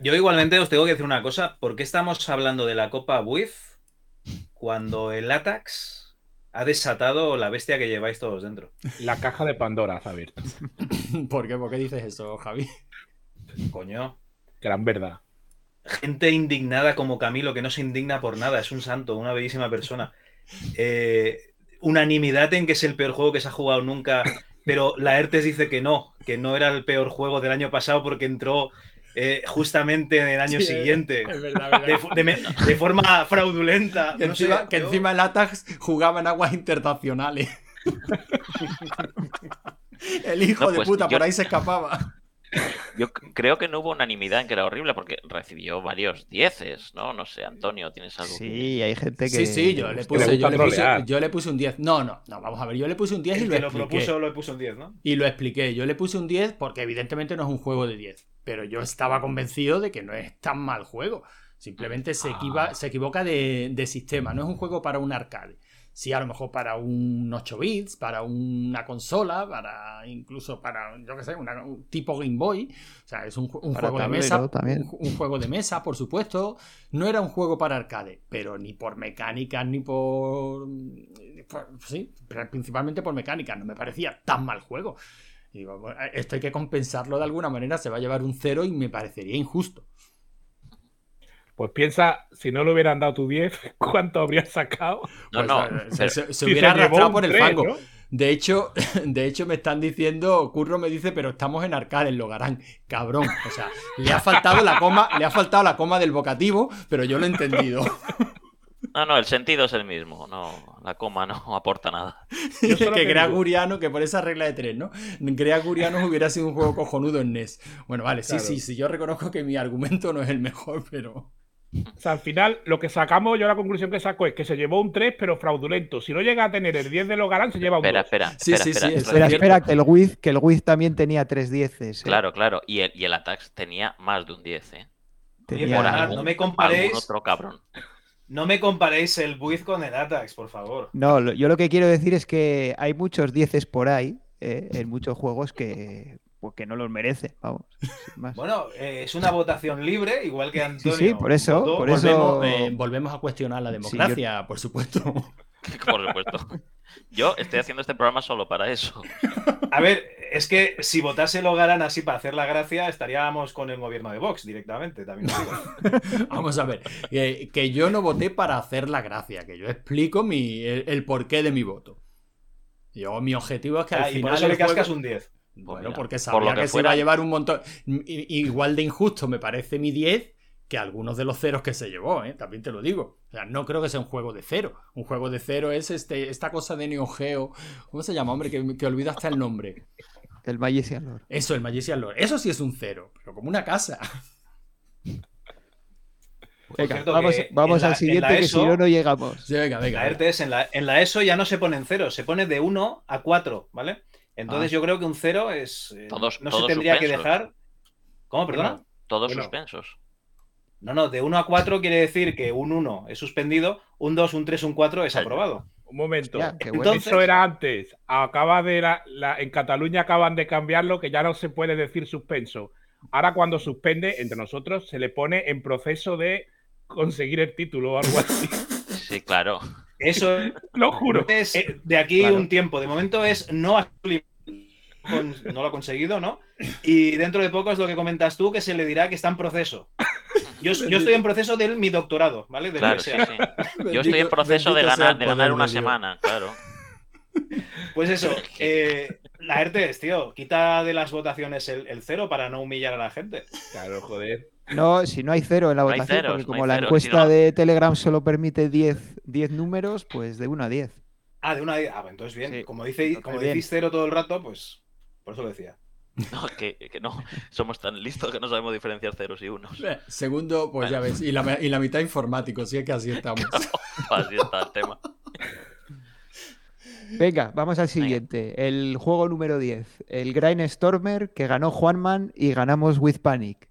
Yo igualmente os tengo que decir una cosa. ¿Por qué estamos hablando de la Copa WIF cuando el Atax ha desatado la bestia que lleváis todos dentro? La caja de Pandora abierto. ¿Por qué? ¿Por qué dices eso, Javi? Coño. Gran verdad. gente indignada como Camilo, que no se indigna por nada, es un santo, una bellísima persona. Eh, unanimidad en que es el peor juego que se ha jugado nunca, pero la ERTES dice que no, que no era el peor juego del año pasado porque entró eh, justamente en el año Sí, siguiente. Es verdad, De, verdad. de forma fraudulenta. Que no sé, encima, que yo- encima el Atax jugaba en aguas internacionales. el hijo No, de pues, puta yo- por ahí se escapaba. Yo creo que no hubo unanimidad en que era horrible porque recibió varios dieces, ¿no? No sé, Antonio, ¿tienes algo? que- Sí, hay gente que. Sí, sí, yo le puse, yo le puse, trolear. yo le puse un 10. No, no, no, vamos a ver, yo le puse un 10 y el lo que lo expliqué. propuso lo puso un 10, ¿no? Y lo expliqué. Yo le puse un 10 porque evidentemente no es un juego de 10. Pero yo estaba convencido de que no es tan mal juego. Simplemente se, equiva- se equivoca de, de sistema. No es un juego para un arcade. Sí, a lo mejor para un 8 bits, para una consola, para incluso para, yo qué sé, una- un tipo Game Boy. O sea, es un, juego de mesa. también. Un, ju- un juego de mesa, por supuesto. No era un juego para arcade, pero ni por mecánicas, ni por. por- sí, principalmente por mecánicas. No me parecía tan mal juego. Y digo, bueno, esto hay que compensarlo de alguna manera, se va a llevar un cero y me parecería injusto. Pues piensa, si no le hubieran dado tu 10, ¿cuánto habrías sacado? No, Pues, no, eh, se, pero- se- se Si hubiera arrastrado por el fango. ¿no? De hecho, de hecho, me están diciendo, Curro me dice, pero estamos en arcade, en Logarán. Cabrón. O sea, le ha faltado la coma, le ha faltado la coma del vocativo, pero yo lo he entendido. No, no, el sentido es el mismo. No, la coma no aporta nada. Yo que solo te Greg digo- Guriano, que por esa regla de tres, ¿no? Greg Guriano hubiera sido un juego cojonudo en NES. Bueno, vale, sí, Claro. sí, sí, yo reconozco que mi argumento no es el mejor, pero. O sea, al final, lo que sacamos, yo la conclusión que saco es que se llevó un 3, pero fraudulento. Si no llega a tener el 10 de Logarán, se lleva un Espera, 2. espera, Sí, espera, sí, espera. sí, Espera, es espera, que el Wiz, que el Wiz también tenía tres dieces. ¿eh? Claro, claro. Y el, y el Atax tenía más de un 10, ¿eh? Tenía- Por algún, no me comparéis. algún otro cabrón. No me comparéis el Buiz con el Atax, por favor. No, lo- yo lo que quiero decir es que hay muchos dieces por ahí, eh, en muchos juegos que, pues, que no los merecen, vamos. sin más. Bueno, eh, es una votación libre, igual que Antonio. sí, por eso, votó. por eso- Volvemos, eh, volvemos a cuestionar la democracia, por supuesto. Por supuesto. Yo estoy haciendo este programa solo para eso. A ver, es que si votase Logarán así para hacer la gracia, estaríamos con el gobierno de Vox directamente, también lo digo. Vamos a ver, que, que yo no voté para hacer la gracia, que yo explico mi, el, el porqué de mi voto. Yo, mi objetivo es que al Ah, y por final. eso le cascas juego- un 10. Bueno, mira, porque por sabía que, que se iba a llevar un montón. Igual de injusto me parece mi 10 que algunos de los ceros que se llevó, ¿eh? también te lo digo. O sea, no creo que sea un juego de cero. Un juego de cero es este, esta cosa de Neo Geo. ¿Cómo se llama, hombre? Que, que olvida hasta el nombre. El Magician Lord. Eso, el Magician Lord. Eso sí es un cero, pero como una casa. Venga, cierto, vamos, que vamos la- al en siguiente, que si no, no llegamos. Sí, venga, venga. La en la, en la ESO ya no se pone en cero, se pone de 1 a 4, ¿vale? Entonces Ah. yo creo que un 0 es. eh, Todos- no se tendría que suspensos. dejar. ¿Cómo, perdona? Bueno, Todos Bueno. suspensos. No, no, de 1 a 4 quiere decir que un 1 es suspendido, un 2, un 3, un 4 es aprobado. Un momento. Entonces- Eso era antes. Acaba de la, la- en Cataluña acaban de cambiarlo, que ya no se puede decir suspenso. Ahora cuando suspende, entre nosotros, se le pone en proceso de conseguir el título o algo así. Sí, claro. Eso Lo juro. es eh, de aquí Claro. un tiempo. De momento es no no lo ha conseguido, ¿no? Y dentro de poco es lo que comentas tú, que se le dirá que está en proceso. Yo, yo estoy en proceso de mi doctorado, ¿vale? De Claro, que sí, sea. sí. Yo estoy en proceso de ganar, de una semana, claro. Pues eso, eh, la ERTES, tío, quita de las votaciones el, el cero para no humillar a la gente. Claro, joder. No, si no hay cero en la No votación, ceros, porque como la ceros, encuesta si no- de Telegram solo permite 10, 10 números, pues de 1 a 10. Ah, de una. Ah, pues entonces bien. Sí, como dice, entonces como bien. decís cero todo el rato, pues por eso lo decía. No, que, que no. Somos tan listos que no sabemos diferenciar ceros y unos. Eh, Segundo, pues ya ves. Y la, y la mitad informático, sí es que así estamos. Así está el tema. Venga, vamos al siguiente. El juego número 10. El Grind Stormer que ganó Juanman y ganamos With Panic.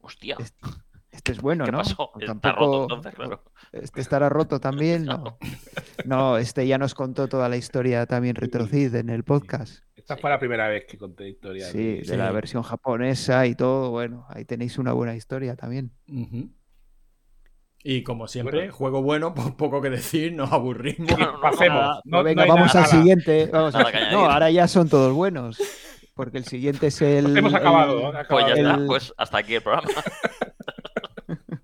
Hostia. Este, este es bueno, ¿Qué ¿no? pasó? Está roto entonces, claro. Este estará roto también, ¿no? No, este ya nos contó toda la historia también Retrocid en el podcast. Esta fue la primera vez que conté historia. Sí, de- de la versión japonesa y todo. Bueno, ahí tenéis una buena historia también. Y como siempre, Bueno. juego bueno, pues poco que decir, nos aburrimos. No, Pasemos. No- pues venga, vamos nada. al siguiente. Vamos a- No, ahora ya son todos buenos. Porque el siguiente es el. Hemos acabado. el- ¿no? Pues Acabado. ya está, El- pues hasta aquí el programa.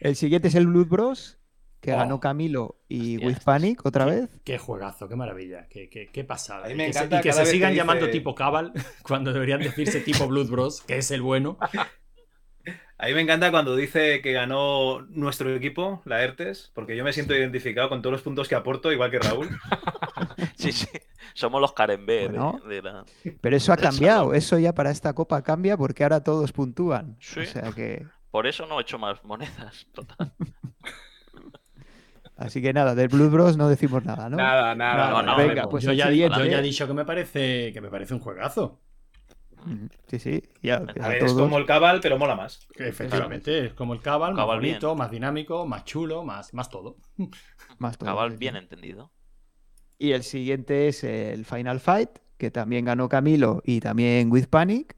El siguiente es el Blood Bros, que Oh. ganó Camilo y. With Panic otra vez. Qué juegazo, qué maravilla, qué, qué, qué pasada. A mí Y me que se- encanta y que se que sigan dice- llamando tipo Cabal cuando deberían decirse tipo Blood Bros, que es el bueno. A mí me encanta cuando dice que ganó nuestro equipo, la ERTES, porque yo me siento identificado con todos los puntos que aporto, igual que Raúl. Sí, sí. Somos los Karen B Bueno. de la- Pero eso ha cambiado. Eso ya para esta copa cambia porque ahora todos puntúan. Sí. O sea que. Por eso no he hecho más monedas. Total. Así que nada, del Blood Bros no decimos nada, ¿no? Nada, nada. No, no, venga, no. pues yo, ya, yo ya he dicho que me parece que me parece un juegazo. Sí, sí. Ya, A a ver, es como el Cabal, pero mola más. Efectivamente es como el Cabal, más Cabal bonito, bien. más dinámico, más chulo, más, más todo. Más todo, Cabal bien entendido. Y el siguiente es el Final Fight, que también ganó Camilo y también With Panic,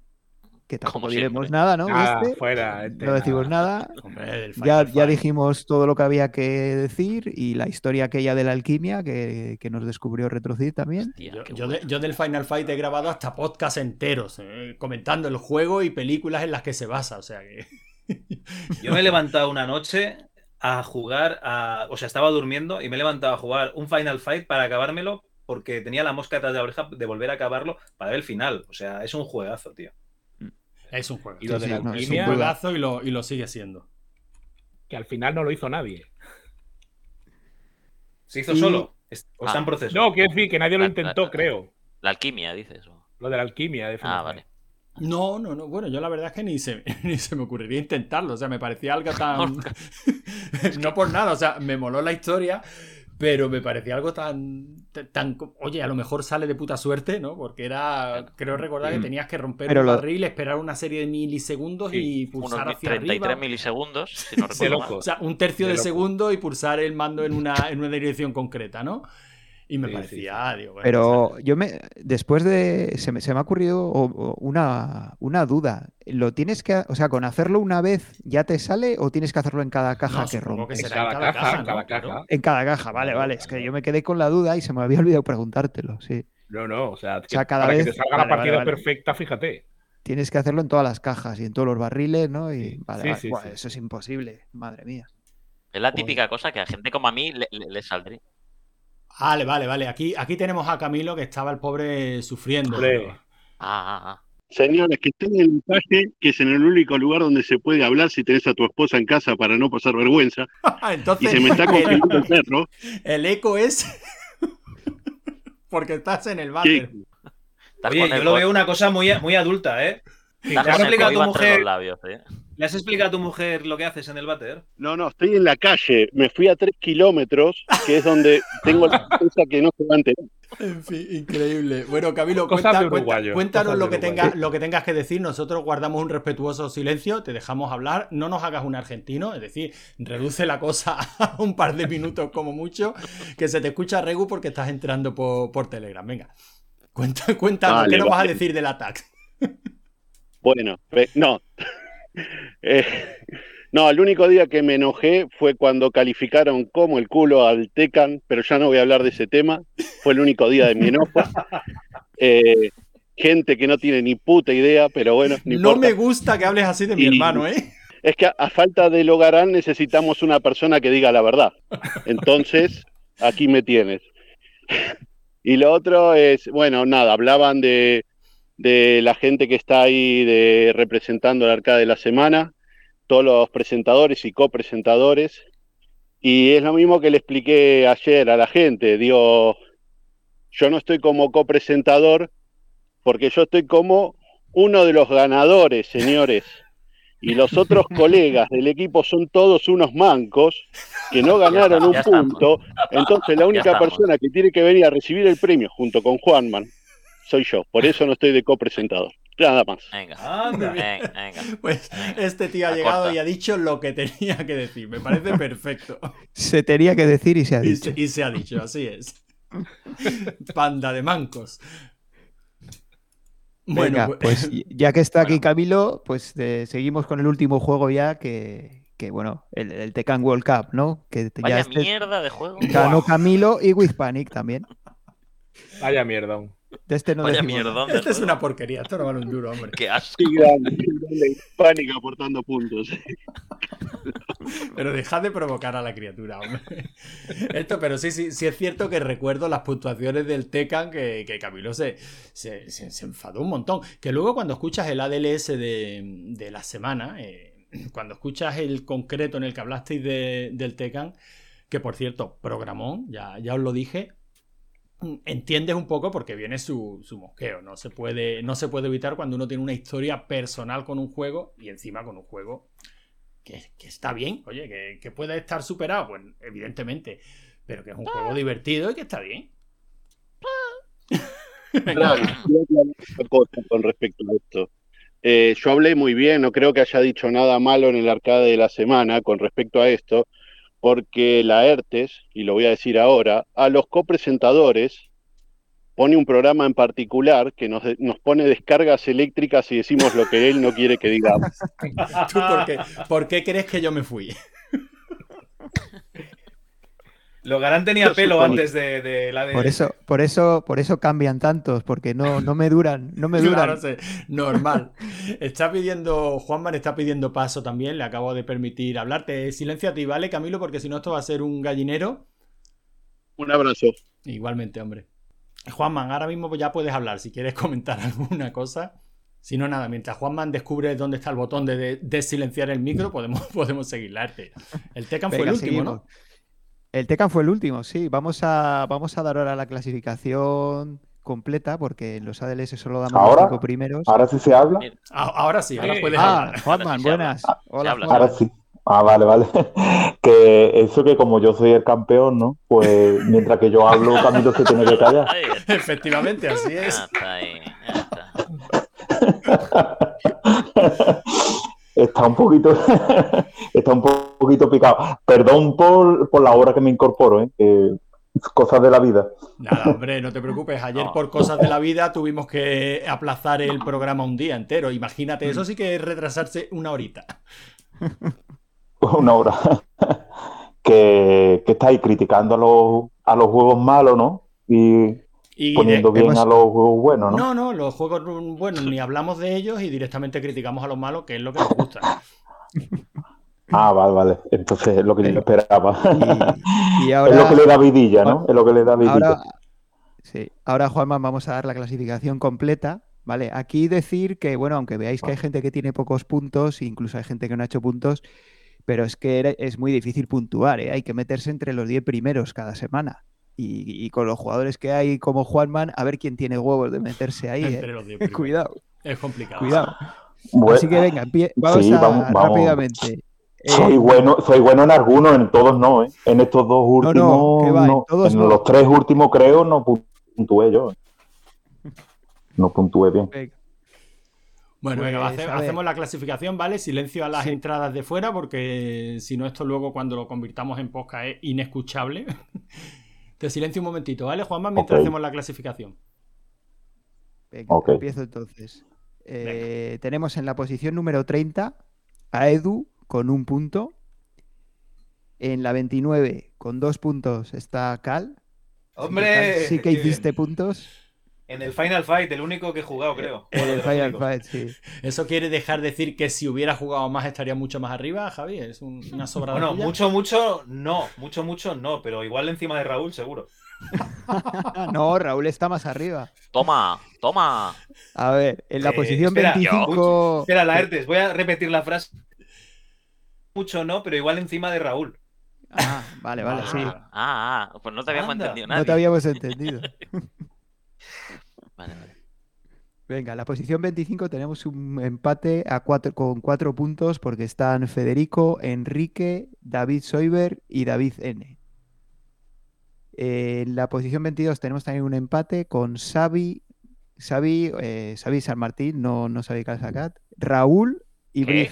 que tampoco Como diremos siempre. nada, ¿no? este. fuera. este, No decimos nada. nada. Hombre, el Ya, ya dijimos todo lo que había que decir y la historia aquella de la alquimia que, que nos descubrió Retrocid también. Hostia, Yo, yo de- bueno. yo del Final Fight he grabado hasta podcasts enteros, eh, comentando el juego y películas en las que se basa. O sea que. Yo me he levantado una noche a jugar, a... o sea, estaba durmiendo y me he levantado a jugar un Final Fight para acabármelo porque tenía la mosca detrás de la oreja de volver a acabarlo para ver el final. O sea, es un juegazo, tío. Es un juego. Y lo Sí, de la sí, no, es un juegazo y lo, y lo sigue siendo. que al final no lo hizo nadie. ¿Se hizo Y- solo? ¿O Ah. está en proceso? No, quiero decir que nadie lo La- intentó, la- creo. La alquimia, dices. o- Lo de la alquimia. De Ah, vale. No, no, no. Bueno, yo la verdad es que ni se, ni se me ocurriría intentarlo. O sea, me parecía algo tan. no por nada, o sea, me moló la historia, pero me parecía algo tan. tan Oye, a lo mejor sale de puta suerte, ¿no? Porque era. Creo recordar que Mm. tenías que romper Pero un lo- barril, esperar una serie de milisegundos y pulsar hacia 33 arriba. milisegundos, si no recuerdo mal. O sea, un tercio De de, segundo y pulsar el mando en una, en una dirección concreta, ¿no? Y me Sí, parecía, digo, bueno, Pero yo me, después de, se me, se me ha ocurrido o- o una, una duda. ¿Lo tienes que, o sea, con hacerlo una vez ya te sale o tienes que hacerlo en cada caja No, que rompes? que En será en cada cada caja, caja, en cada caja. En cada caja, vale, vale. Es que yo me quedé con la duda y se me había olvidado preguntártelo, sí. No, no, o sea, cada para vez- que te salga vale, la partida vale, vale. perfecta, fíjate. Tienes que hacerlo en todas las cajas y en todos los barriles, ¿no? Y Sí, vale, sí, vale. sí, Buah, sí. Eso es imposible, madre mía. Es la Joder. típica cosa que a gente como a mí le, le- le saldría. Vale, vale, vale. Aquí, aquí tenemos a Camilo que estaba el pobre sufriendo. Ah, ah, ah. Señores, que estén en el calle, que es en el único lugar donde se puede hablar si tenés a tu esposa en casa para no pasar vergüenza. Y Entonces, se me está el, confundiendo el perro. el eco es porque estás en el váter. Oye, yo lo veo una cosa muy, muy adulta, ¿eh? ¿Le has explicado a tu mujer? los labios, ¿eh? ¿Le has explicado a tu mujer lo que haces en el váter? No, no, estoy en la calle. Me fui a tres kilómetros, que es donde tengo la defensa que no se va a enterar. En fin, increíble. Bueno, Camilo, cuenta- cuéntanos lo que, tenga, lo que tengas que decir. Nosotros guardamos un respetuoso silencio, te dejamos hablar. No nos hagas un argentino, es decir, reduce la cosa a un par de minutos como mucho, que se te escucha Regu porque estás entrando por, por Telegram. Venga, Cuenta, cuéntanos, Vale, ¿qué nos vas a decir del ataque? Bueno, no. Eh, no, el único día que me enojé fue cuando calificaron como el culo al Tecan, pero ya no voy a hablar de ese tema. Fue el único día de mi enojo. Eh, gente que no tiene ni puta idea, pero bueno, no, importa. me gusta que hables así de mi Y- hermano, ¿eh? Es que a, a falta de Logarán necesitamos una persona que diga la verdad. Entonces, aquí me tienes. Y lo otro es, bueno, nada, hablaban de, de la gente que está ahí de, representando la arcade de la semana, todos los presentadores y copresentadores. Y es lo mismo que le expliqué ayer a la gente. Digo, yo no estoy como copresentador porque yo estoy como uno de los ganadores, señores. Y los otros colegas del equipo son todos unos mancos que no ganaron está, un ya punto. Entonces la única persona que tiene que venir a recibir el premio junto con Juanman soy yo. Por eso no estoy de copresentador. Nada más. Venga, Anda. venga, venga. Pues Venga, este tío ha llegado y ha dicho lo que tenía que decir. Me parece perfecto. Se tenía que decir y se ha Y dicho. se, y se ha dicho, así es. Panda de mancos. Venga, Bueno, pues ya que está aquí bueno. Camilo, pues eh, seguimos con el último juego ya que, que, bueno, el, el Tekken World Cup, ¿no? Que ya Vaya este mierda de juego. ganó Camilo y With Panic también. Vaya mierda. De este no Vaya de Esto es una porquería, esto no vale un duro, hombre. Qué asco. Grande, aportando puntos. Pero dejad de provocar a la criatura, hombre. Esto, pero sí, sí, sí es cierto que recuerdo las puntuaciones del Tecan que, que Camilo se, se, se- se enfadó un montón. Que luego cuando escuchas el ADLS de, de la semana, eh, cuando escuchas el concreto en el que hablasteis de- del Tecan, que por cierto, programón, ya, ya os lo dije, entiendes un poco porque viene su, su mosqueo. No se, puede, no se puede evitar cuando uno tiene una historia personal con un juego y encima con un juego que, que está bien, oye, que, que puede estar superado, pues evidentemente, pero que es un juego divertido y que está bien. Claro, con respecto a esto. Eh, yo hablé muy bien, no creo que haya dicho nada malo en el arcade de la semana con respecto a esto, porque la ERTES, y lo voy a decir ahora, a los copresentadores pone un programa en particular que nos, nos pone descargas eléctricas y decimos lo que él no quiere que digamos. ¿Tú por qué, por qué crees que yo me fui? Logarán tenía pelo antes de, de la de. Por eso, por eso, por eso cambian tantos, porque no, no me duran, no me duran. Claro, normal. Está pidiendo, Juanman está pidiendo paso también, le acabo de permitir hablarte. Silencio a ti, ¿vale, Camilo? Porque si no esto va a ser un gallinero. Un abrazo. Igualmente, hombre. Juanman, ahora mismo ya puedes hablar si quieres comentar alguna cosa. Si no, nada, mientras Juanman descubre dónde está el botón de, de- desilenciar el micro, podemos, podemos seguir la arte. El Tecan fue el último, seguimos. ¿no? El Tecan fue el último, sí. Vamos a, vamos a dar ahora la clasificación completa, porque en los ADLS solo damos los Ahora, cinco primeros. ahora sí se habla. A- Ahora sí, ahora puedes Ah. Juanman, buenas. Se Hola. Ahora sí. Ah, vale, vale. Que eso que como yo soy el campeón, ¿no? Pues mientras que yo hablo, Camilo se tiene que callar. Efectivamente, así ya es. está ahí, ya está. Está un poquito, está un poquito picado. Perdón por, por la hora que me incorporo, ¿eh? Cosas de la vida. Nada, hombre, no te preocupes. Ayer No. por cosas de la vida tuvimos que aplazar el programa un día entero. Imagínate, eso sí que es retrasarse una horita. Una hora. Que, que estáis criticando a los, a los juegos malos, ¿no? Y Y poniendo bien hemos- a los juegos buenos, ¿no? No, no, los juegos, mm, bueno, ni hablamos de ellos y directamente criticamos a los malos, que es lo que nos gusta. Ah, vale, vale. Entonces es lo que yo esperaba. Y, y Es lo que le da vidilla, ¿no? Es lo que le da vidilla. ahora, sí, ahora, Juanman, vamos a dar la clasificación completa. Vale, aquí decir que, bueno, aunque veáis que hay gente que tiene pocos puntos, incluso hay gente que no ha hecho puntos, pero es que es muy difícil puntuar, ¿eh? Hay que meterse entre los 10 primeros cada semana. Y, y con los jugadores que hay como Juanman, a ver quién tiene huevos de meterse ahí, ¿eh? Cuidado, Es complicado. cuidado. Bueno, Así que venga, vamos sí, a vamos- vamos. rápidamente. Soy Eh, bueno, soy bueno en algunos, en todos no, ¿eh? En estos dos no, últimos, que va, en no. todos En no. los tres últimos creo no puntué yo. No puntué bien. venga. Bueno, venga, Pues, hace- hacemos la clasificación, ¿vale? Silencio a las Sí. entradas de fuera, porque si no, esto luego cuando lo convirtamos en podcast es inescuchable. Te silencio un momentito, ¿vale, Juanma? Mientras hacemos la clasificación. Venga, Ok. empiezo entonces. Eh, tenemos en la posición número 30 a Edu con un punto. En la 29 con dos puntos está Cal. ¡Hombre! Sí que hiciste puntos. En el Final Fight, el único que he jugado, creo. En el Final únicos. Fight, sí. ¿Eso quiere dejar decir que si hubiera jugado más estaría mucho más arriba, Javi? ¿Es un- una sobrada Bueno, tuya? mucho, mucho, no. Mucho, mucho, no. Pero igual encima de Raúl, seguro. no, Raúl está más arriba. Toma, toma. A ver, en la Eh, posición espera, 25. Espera, Laertes, voy a repetir la frase. Mucho no, pero igual encima de Raúl. Ah, vale, vale, sí. Ah, ah, ah, pues no te habíamos Anda. entendido No nadie. te habíamos entendido. Vale, vale. Venga, en la posición 25 tenemos un empate a cuatro, con cuatro puntos porque están Federico, Enrique, David Soiber y David N. En la posición 22 tenemos también un empate con Xavi, Xavi, eh, Xavi San Martín, no, no Xavi Calzacat, Raúl y ¿Qué?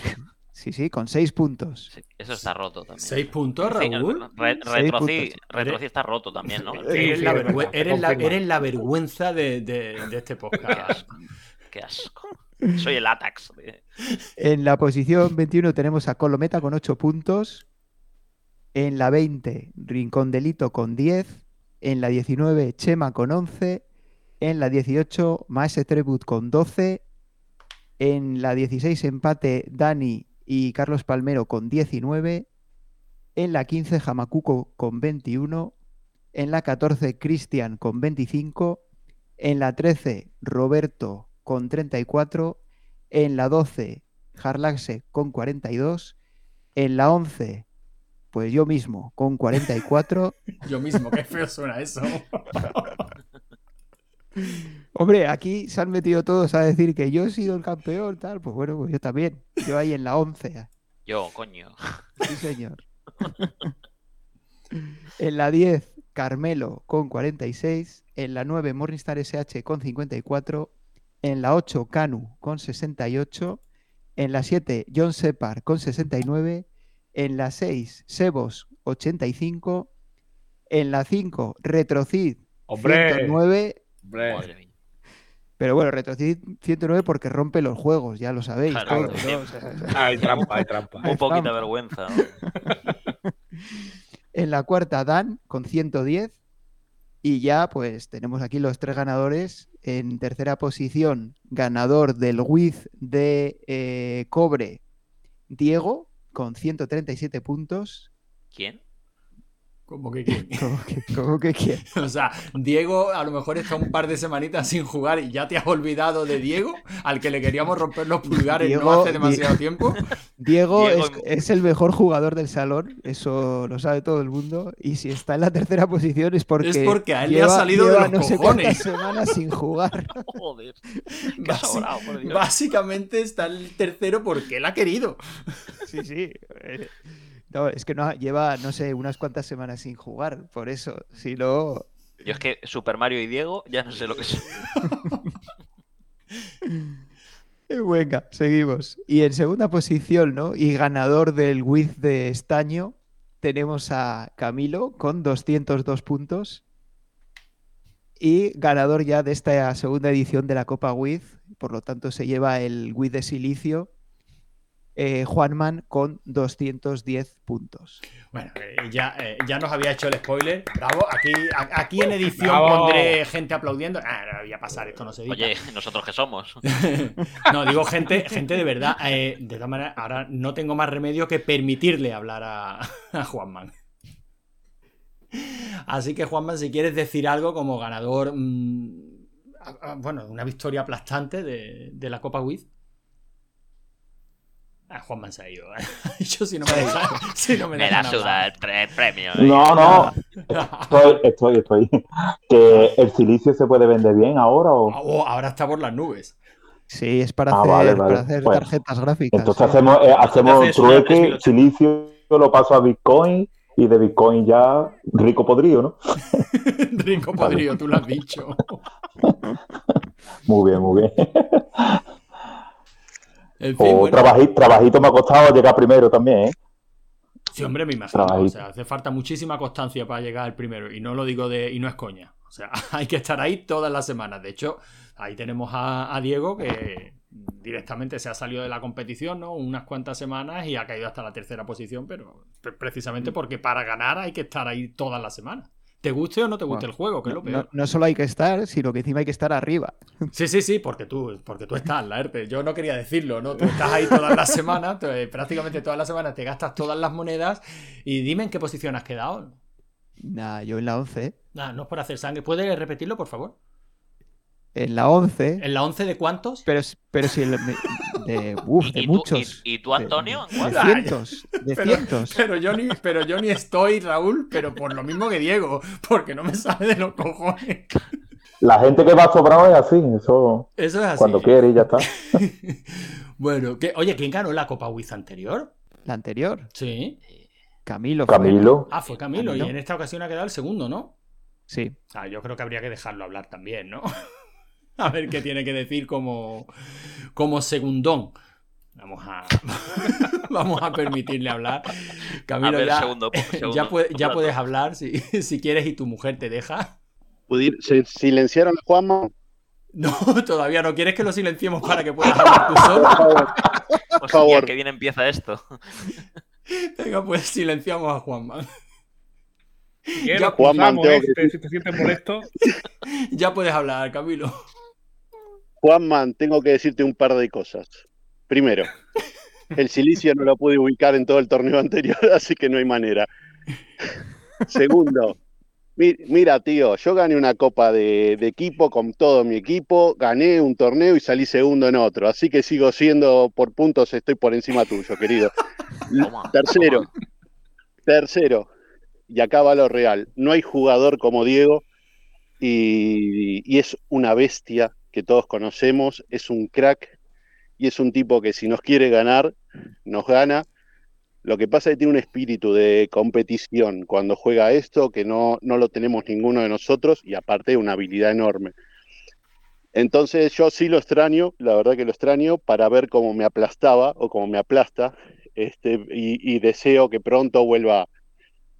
Sí, sí, con seis puntos. Sí, eso está roto también. ¿Seis puntos, Sí, Raúl? Re- está roto también, ¿no? Eres la, Confirma, vergüe- eres la- eres la vergüenza de, de- de este Qué podcast. asco. Qué asco. Soy el Atax. de- En la posición 21 tenemos a Colometa con 8 puntos. En la 20, Rincón Delito con 10. En la 19, Chema con 11. En la 18, Maese Trebut con 12. En la 16, empate Dani y Carlos Palmero con 19. En la 15, Hamakuko con 21. En la 14, Cristian con 25. En la 13, Roberto con 34. En la 12, Harlaxe con 42. En la 11, pues yo mismo con 44. Yo mismo, qué feo suena eso. Hombre, aquí se han metido todos a decir que yo he sido el campeón, tal. Pues bueno, pues yo también. Yo ahí en la 11. Yo, coño. Sí, señor. en la 10, Carmelo con 46. En la 9, Morningstar SH con 54. En la 8, Canu con 68. En la 7, John Separ con 69. En la 6, Sebos 85. En la 5, Retrocid Hombre. 109. Hombre. Madre mía. Pero bueno, Retrocid 109 porque rompe los juegos, ya lo sabéis. Claro, todos, sí. ¿no? O sea, Hay trampa, hay trampa. Un poquito de vergüenza. ¿no? En la cuarta, Dan con 110. Y ya, pues tenemos aquí los tres ganadores. En tercera posición, ganador del Wiz de eh, Cobre, Diego, con 137 puntos. ¿Quién? Como que quién? ¿Cómo que, cómo que quién? O sea, Diego a lo mejor está un par de semanitas sin jugar y ya te has olvidado de Diego, al que le queríamos romper los pulgares no hace demasiado tiempo. Diego, Diego es, el mejor jugador del salón, eso lo sabe todo el mundo. Y si está en la tercera posición es porque, Es porque a él le ha salido de lleva los no sé cojones. cuántas semanas sin jugar. Joder. Qué Basi- sobrado, por Dios. básicamente está el tercero porque él ha querido. Sí, sí. No, es que no, lleva, no sé, unas cuantas semanas sin jugar, por eso. Si no. Yo es que Super Mario y Diego ya no sé lo que son. Venga, seguimos. Y en segunda posición, ¿no? Y ganador del Wiz de estaño, tenemos a Camilo con 202 puntos. Y ganador ya de esta segunda edición de la Copa Wiz, por lo tanto se lleva el Wiz de silicio, eh, Juanman con 210 puntos. Bueno, eh, ya, eh, ya nos había hecho el spoiler. Bravo, aquí, a- aquí en edición Bravo. pondré gente aplaudiendo. Ah, no voy a pasar, esto no se edita. Oye, ¿nosotros qué somos? No, digo gente, gente de verdad. eh, de todas maneras, ahora no tengo más remedio que permitirle hablar a, a Juanman. Así que, Juanman, si quieres decir algo como ganador, mm, a- a- bueno, una victoria aplastante de, de la Copa Wiz. Ah, ha ido. ¿eh? Yo si no me dejan, si no me Me dejan la suda el, pre- el premio. ¿eh? No, no, estoy, estoy, estoy. Que el silicio se puede vender bien ahora o. Oh, ahora está por las nubes. Sí, es para Ah, hacer, vale, vale. para hacer Bueno, tarjetas gráficas. Entonces sí. hacemos, eh, hacemos trueque, silicio lo paso a Bitcoin y de Bitcoin ya rico podrido, ¿no? Rico podrido, tú lo has dicho. Muy bien, muy bien. En fin, O bueno. trabaji- trabajito me ha costado llegar primero también, ¿eh? Sí, hombre, me imagino. O Trabajito. sea, hace falta muchísima constancia para llegar al primero. Y no lo digo de. Y no es coña. O sea, hay que estar ahí todas las semanas. De hecho, ahí tenemos a, a Diego que directamente se ha salido de la competición, ¿no? Unas cuantas semanas y ha caído hasta la tercera posición, pero pre- Mm. precisamente porque para ganar hay que estar ahí todas las semanas. ¿Te guste o no te guste Bueno, el juego? Que es lo No, peor. no solo hay que estar, sino que encima hay que estar arriba. Sí, sí, sí, porque tú, porque tú estás, Laerte. Yo no quería decirlo, ¿no? Tú estás ahí todas las semanas, prácticamente todas las semanas te gastas todas las monedas y dime en qué posición has quedado. Nah, yo en la 11. Nah, no es por hacer sangre. ¿Puedes repetirlo, por favor? En la 11. ¿En la 11 de cuántos? Pero, pero si de, uf, de ¿Y tú, muchos. y, y tú, de- Antonio? De, ¿Cuál? cientos. De Pero- cientos. Pero yo, ni, pero yo ni estoy, Raúl, pero por lo mismo que Diego, porque no me sale de los cojones. La gente que va sobrado es así, eso Eso es así. cuando quiere y ya está. Bueno, que, oye, ¿quién ganó la Copa Wiz anterior? La anterior. Sí. Camilo. fue, ¿no? Camilo, Ah, fue Camilo, Camilo. y en esta ocasión ha quedado el segundo, ¿no? Sí. Ah, yo creo que habría que dejarlo hablar también, ¿no? A ver qué tiene que decir como, como segundón. Vamos a, vamos a permitirle hablar. Camilo, A ver, ya, segundo, segundo ya, puede- ya plato. puedes hablar si, si quieres y tu mujer te deja. Pudir- ¿Se silenciaron a Juanma? No, todavía no. ¿Quieres que lo silenciemos para que puedas hablar tú solo? Por favor. Hostia, favor. qué bien empieza esto. Venga, pues silenciamos a Juanma. Ya, cruzamos, tengo que este, si te sientes molesto. Ya puedes hablar, Camilo. Juanman, tengo que decirte un par de cosas. Primero, El silicio no lo pude ubicar en todo el torneo anterior, así que no hay manera. Segundo, mi- mira, tío, yo gané una copa de, de equipo con todo mi equipo, gané un torneo y salí segundo en otro, así que sigo siendo por puntos, estoy por encima tuyo, querido. Tercero, tercero, y acá va lo real, no hay jugador como Diego y, y es una bestia que todos conocemos, es un crack y es un tipo que si nos quiere ganar, nos gana. Lo que pasa es que tiene un espíritu de competición cuando juega esto que no, no lo tenemos ninguno de nosotros y aparte una habilidad enorme. Entonces yo sí lo extraño, la verdad que lo extraño para ver cómo me aplastaba o cómo me aplasta este, y, y deseo que pronto vuelva,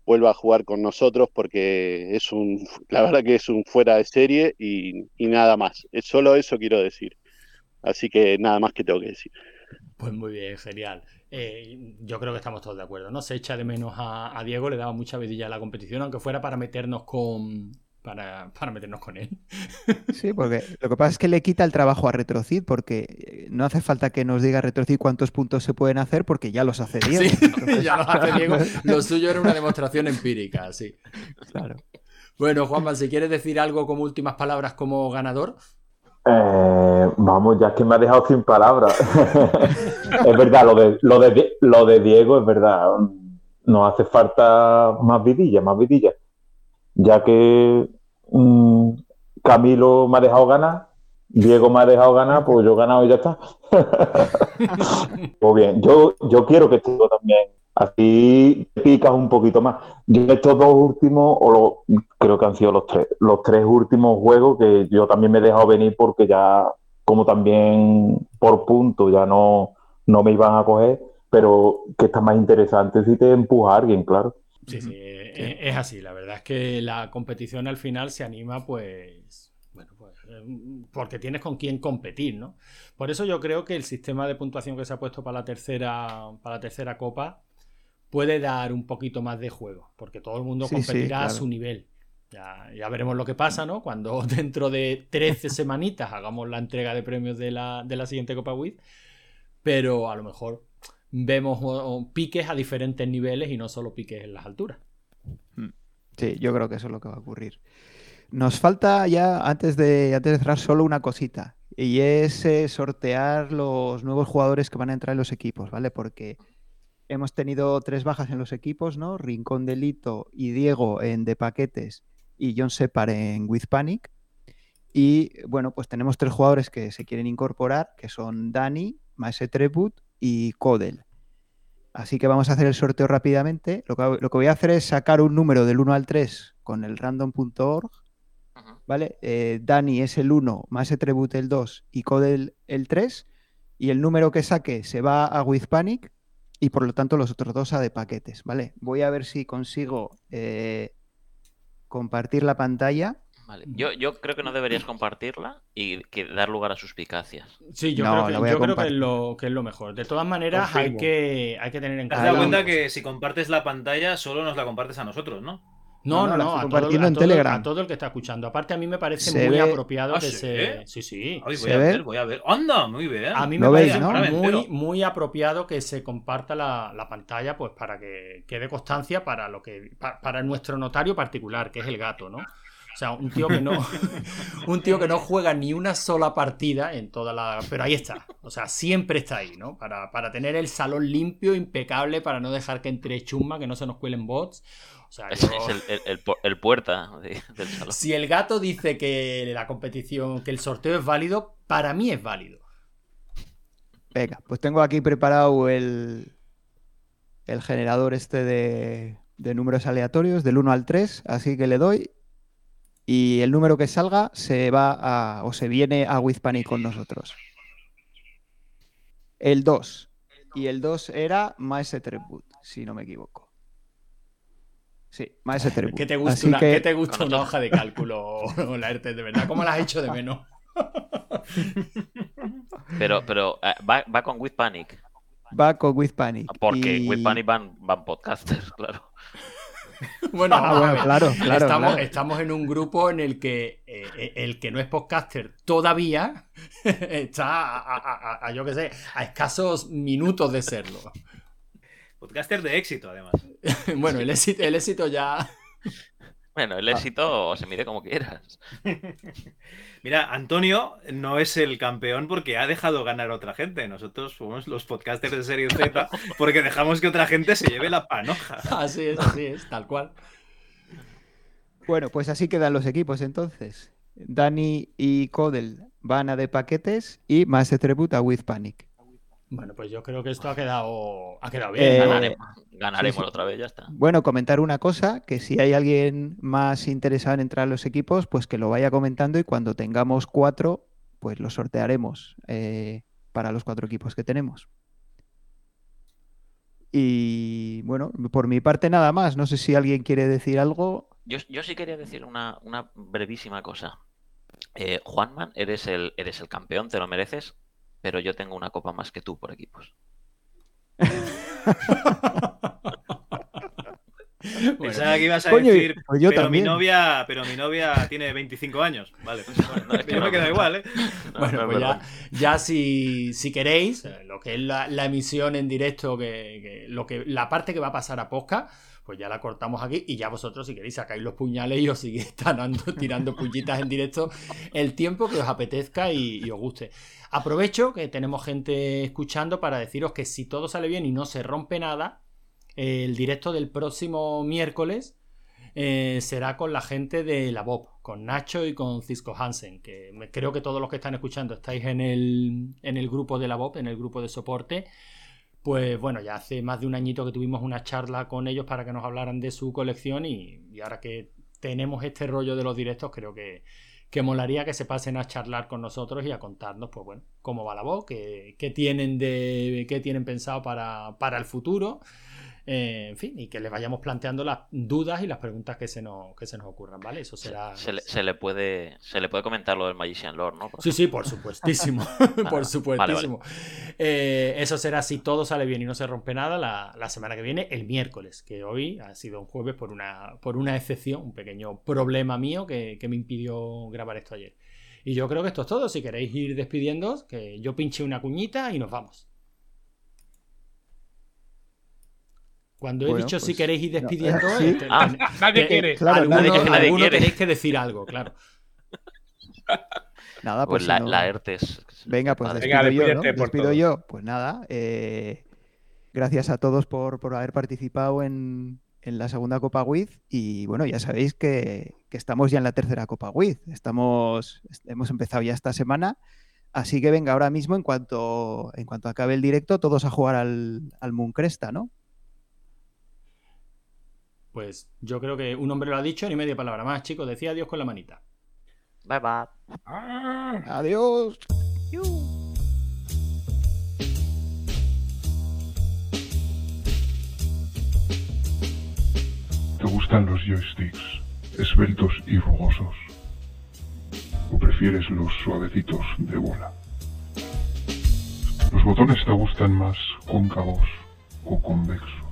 vuelva a jugar con nosotros porque es un, la verdad que es un fuera de serie y, nada más. Es solo eso quiero decir. Así que nada más que tengo que decir. Pues muy bien, genial. Eh, yo creo que estamos todos de acuerdo, ¿no? Se echa de menos a, a Diego, le daba mucha vidilla a la competición, aunque fuera para meternos con. Para, para meternos con él. Sí, porque lo que pasa es que le quita el trabajo a Retrocid, porque eh, no hace falta que nos diga Retrocid cuántos puntos se pueden hacer, porque ya los hace Diego. Sí, Entonces, ya lo hace Diego. Lo suyo era una demostración empírica, sí. claro. Bueno, Juanma, si quieres decir algo como últimas palabras como ganador. Eh, vamos, ya es que me ha dejado sin palabras. es verdad, lo de, lo, de, lo de Diego es verdad. Nos hace falta más vidilla, más vidilla. Ya que mm, Camilo me ha dejado ganar, Diego me ha dejado ganar, pues yo he ganado y ya está. pues bien, yo, yo quiero que tú también. Así te picas un poquito más. Yo estos dos últimos, o lo- creo que han sido los tres, los tres últimos juegos que yo también me he dejado venir porque ya, como también por punto, ya no, no me iban a coger, pero que está más interesante si te empuja a alguien, claro. Sí, sí, eh, es así. La verdad es que la competición al final se anima, pues. Bueno, pues. eh, Porque tienes con quién competir, ¿no? Por eso yo creo que el sistema de puntuación que se ha puesto para la tercera, para la tercera copa puede dar un poquito más de juego. Porque todo el mundo Sí, sí, competirá a su nivel. Ya, ya veremos lo que pasa, ¿no? Cuando dentro de 13 semanitas hagamos la entrega de premios de la, de la siguiente Copa WIT. Pero a lo mejor vemos piques a diferentes niveles y no solo piques en las alturas. Sí, yo creo que eso es lo que va a ocurrir. Nos falta ya, antes de, antes de cerrar, solo una cosita. Y es eh, sortear los nuevos jugadores que van a entrar en los equipos, ¿vale? Porque hemos tenido tres bajas en los equipos, ¿no? Rincón Delito y Diego en De Paquetes y John Separ en With Panic. Y bueno, pues tenemos tres jugadores que se quieren incorporar, que son Dani, Maese Treput y Codel. Así que vamos a hacer el sorteo rápidamente. Lo que, lo que voy a hacer es sacar un número del 1 al 3 con el random.org. ¿Vale? Eh, Dani es el 1, Maese Tribut el 2 y Codel el 3. Y el número que saque se va a With Panic y por lo tanto los otros dos a de paquetes. ¿Vale? Voy a ver si consigo eh, compartir la pantalla. Vale. Yo, yo creo que no deberías compartirla y que dar lugar a suspicacias. Sí, yo No, creo, que, yo creo que, es lo, que es lo mejor. De todas maneras, hay que, hay que tener en ¿Te cuenta. dado cuenta que si compartes la pantalla solo nos la compartes a nosotros, no? No, No, no, no, a todo, compartiendo a en todo- Telegram. a todo el que está escuchando. Aparte, a mí me parece Se muy ve- apropiado ¿Ah, que sí? se. Sí, sí. Ay, voy ¿Se a ve? ver, voy a ver. ¡Anda! Muy bien. A mí me parece muy, muy apropiado que se comparta la, la pantalla, pues para que quede constancia para lo que pa- para nuestro notario particular, que es el gato, ¿no? O sea, un tío que no un tío que no juega ni una sola partida en toda la. Pero ahí está. O sea, siempre está ahí, ¿no? Para, para tener el salón limpio, impecable, para no dejar que entre chumba, que no se nos cuelen bots. O sea, Es, yo- es el, el- el pu- el puerta de- del salón. si el gato dice que la competición, que el sorteo es válido, para mí es válido. Venga, pues tengo aquí preparado el, el generador este de, de números aleatorios del 1 al 3, así que le doy y el número que salga se va a, o se viene a Wizpanic con nosotros. El 2. Y el 2 era Maese Treput, si no me equivoco. Sí, Maese Treput. ¿Qué te gusta, una, que- ¿qué te gusta una hoja de cálculo, Laerte? De verdad, ¿cómo la has hecho de menos? Pero, pero eh, va, va con With Panic. Va con With Panic. Porque y- With Panic van, van podcasters, claro. Bueno, Ah, bueno, claro, claro, estamos, claro. estamos en un grupo en el que eh, eh, el que no es podcaster todavía está a, a- a- a, yo qué sé, a escasos minutos de serlo. Podcaster de éxito, además. Bueno, el éxito, el éxito ya. Bueno, Ah. el éxito se mide como quieras. Mira, Antonio no es el campeón porque ha dejado ganar a otra gente. Nosotros somos los podcasters de Serie Z porque dejamos que otra gente se lleve la panoja. Así es, así es, tal cual. Bueno, pues así quedan los equipos entonces. Dani y Codel van a de paquetes y más Tribut a With Panic. Bueno, pues yo creo que esto ha quedado, ha quedado Eh, bien. ¿no? Ganaremos, ganaremos sí, sí. otra vez, ya está. Bueno, comentar una cosa, que si hay alguien más interesado en entrar a los equipos, pues que lo vaya comentando y cuando tengamos cuatro, pues los sortearemos eh, para los cuatro equipos que tenemos. Y bueno, por mi parte nada más. No sé si alguien quiere decir algo. Yo, yo sí quería decir una, una brevísima cosa. Eh, Juanman, eres el, eres el campeón, te lo mereces, pero yo tengo una copa más que tú por equipos. Bueno, Pensaba que ibas a Coño, decir, pues yo pero también. mi novia, pero mi novia tiene 25 años. Vale, pues bueno, No, es que yo me queda no. igual, ¿eh? No, Bueno, no es pues ya, si, si queréis, eh, lo que es la, la emisión en directo, que, que- lo que, la parte que va a pasar a Posca, pues ya la cortamos aquí y ya vosotros, si queréis, sacáis los puñales y os tanando, tirando puñitas en directo el tiempo que os apetezca y, os guste. Aprovecho que tenemos gente escuchando para deciros que si todo sale bien y no se rompe nada, el directo del próximo miércoles eh, será con la gente de la Bob, con Nacho y con Cisco Hansen, que creo que todos los que están escuchando estáis en el, en el grupo de la Bob, en el grupo de soporte. Pues bueno, ya hace más de un añito que tuvimos una charla con ellos para que nos hablaran de su colección y, y ahora que tenemos este rollo de los directos, creo que, que molaría que se pasen a charlar con nosotros y a contarnos, pues bueno, cómo va la voz, qué, qué tienen de qué tienen pensado para, para el futuro. Eh, en fin, y que les vayamos planteando las dudas y las preguntas que se nos, que se nos ocurran, ¿vale? Eso Se, será. se le, se le puede, se le puede comentar lo del Magician Lord, ¿no? Por Sí, sí, por supuestísimo. por vale, supuestísimo. Eh, eso será si todo sale bien y no se rompe nada la, la semana que viene, el miércoles, que hoy ha sido un jueves por una, por una excepción, un pequeño problema mío que, que me impidió grabar esto ayer. Y yo creo que esto es todo. Si queréis ir despidiéndoos, que yo pinche una cuñita y nos vamos. Cuando he Bueno, dicho si pues, queréis ir no, despidiendo, sí. este, Ah, Nadie quiere. Claro, alguno, nadie- quiere. tenéis que decir algo, claro. Nada, Pues pues, la, si no- la ERTES. Venga, pues. Venga, despido yo, ¿no? despídete por Despido todos. yo. Pues nada, eh, gracias a todos por, por haber participado en, en la segunda Copa WIZ y bueno, ya sabéis que, que estamos ya en la tercera Copa WIZ. Estamos, hemos empezado ya esta semana, así que venga, ahora mismo en cuanto, en cuanto acabe el directo, todos a jugar al, al Moon Cresta, ¿no? Pues yo creo que un hombre lo ha dicho, ni media palabra más, chicos. Decía adiós con la manita. Bye bye. Ah. Adiós. ¿Te gustan los joysticks esbeltos y rugosos? ¿O prefieres los suavecitos de bola? ¿Los botones te gustan más cóncavos o convexos?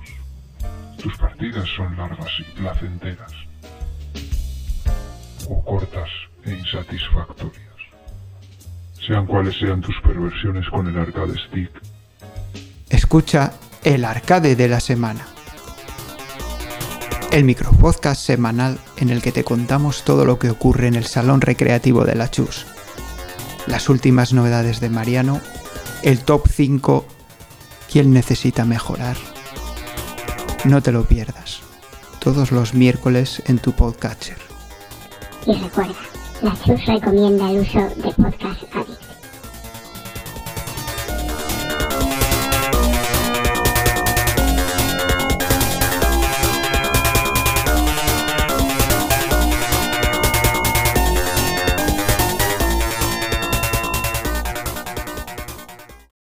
¿Tus partidas son largas y placenteras? ¿O cortas e insatisfactorias? Sean cuales sean tus perversiones con el arcade stick, Escucha el arcade de la semana. El micropodcast semanal en el que te contamos todo lo que ocurre en el salón recreativo de la Chus. Las últimas novedades de Mariano, el top 5, quién necesita mejorar. No te lo pierdas. Todos los miércoles en tu podcatcher. Y recuerda, la Chus recomienda el uso de Podcast Addict.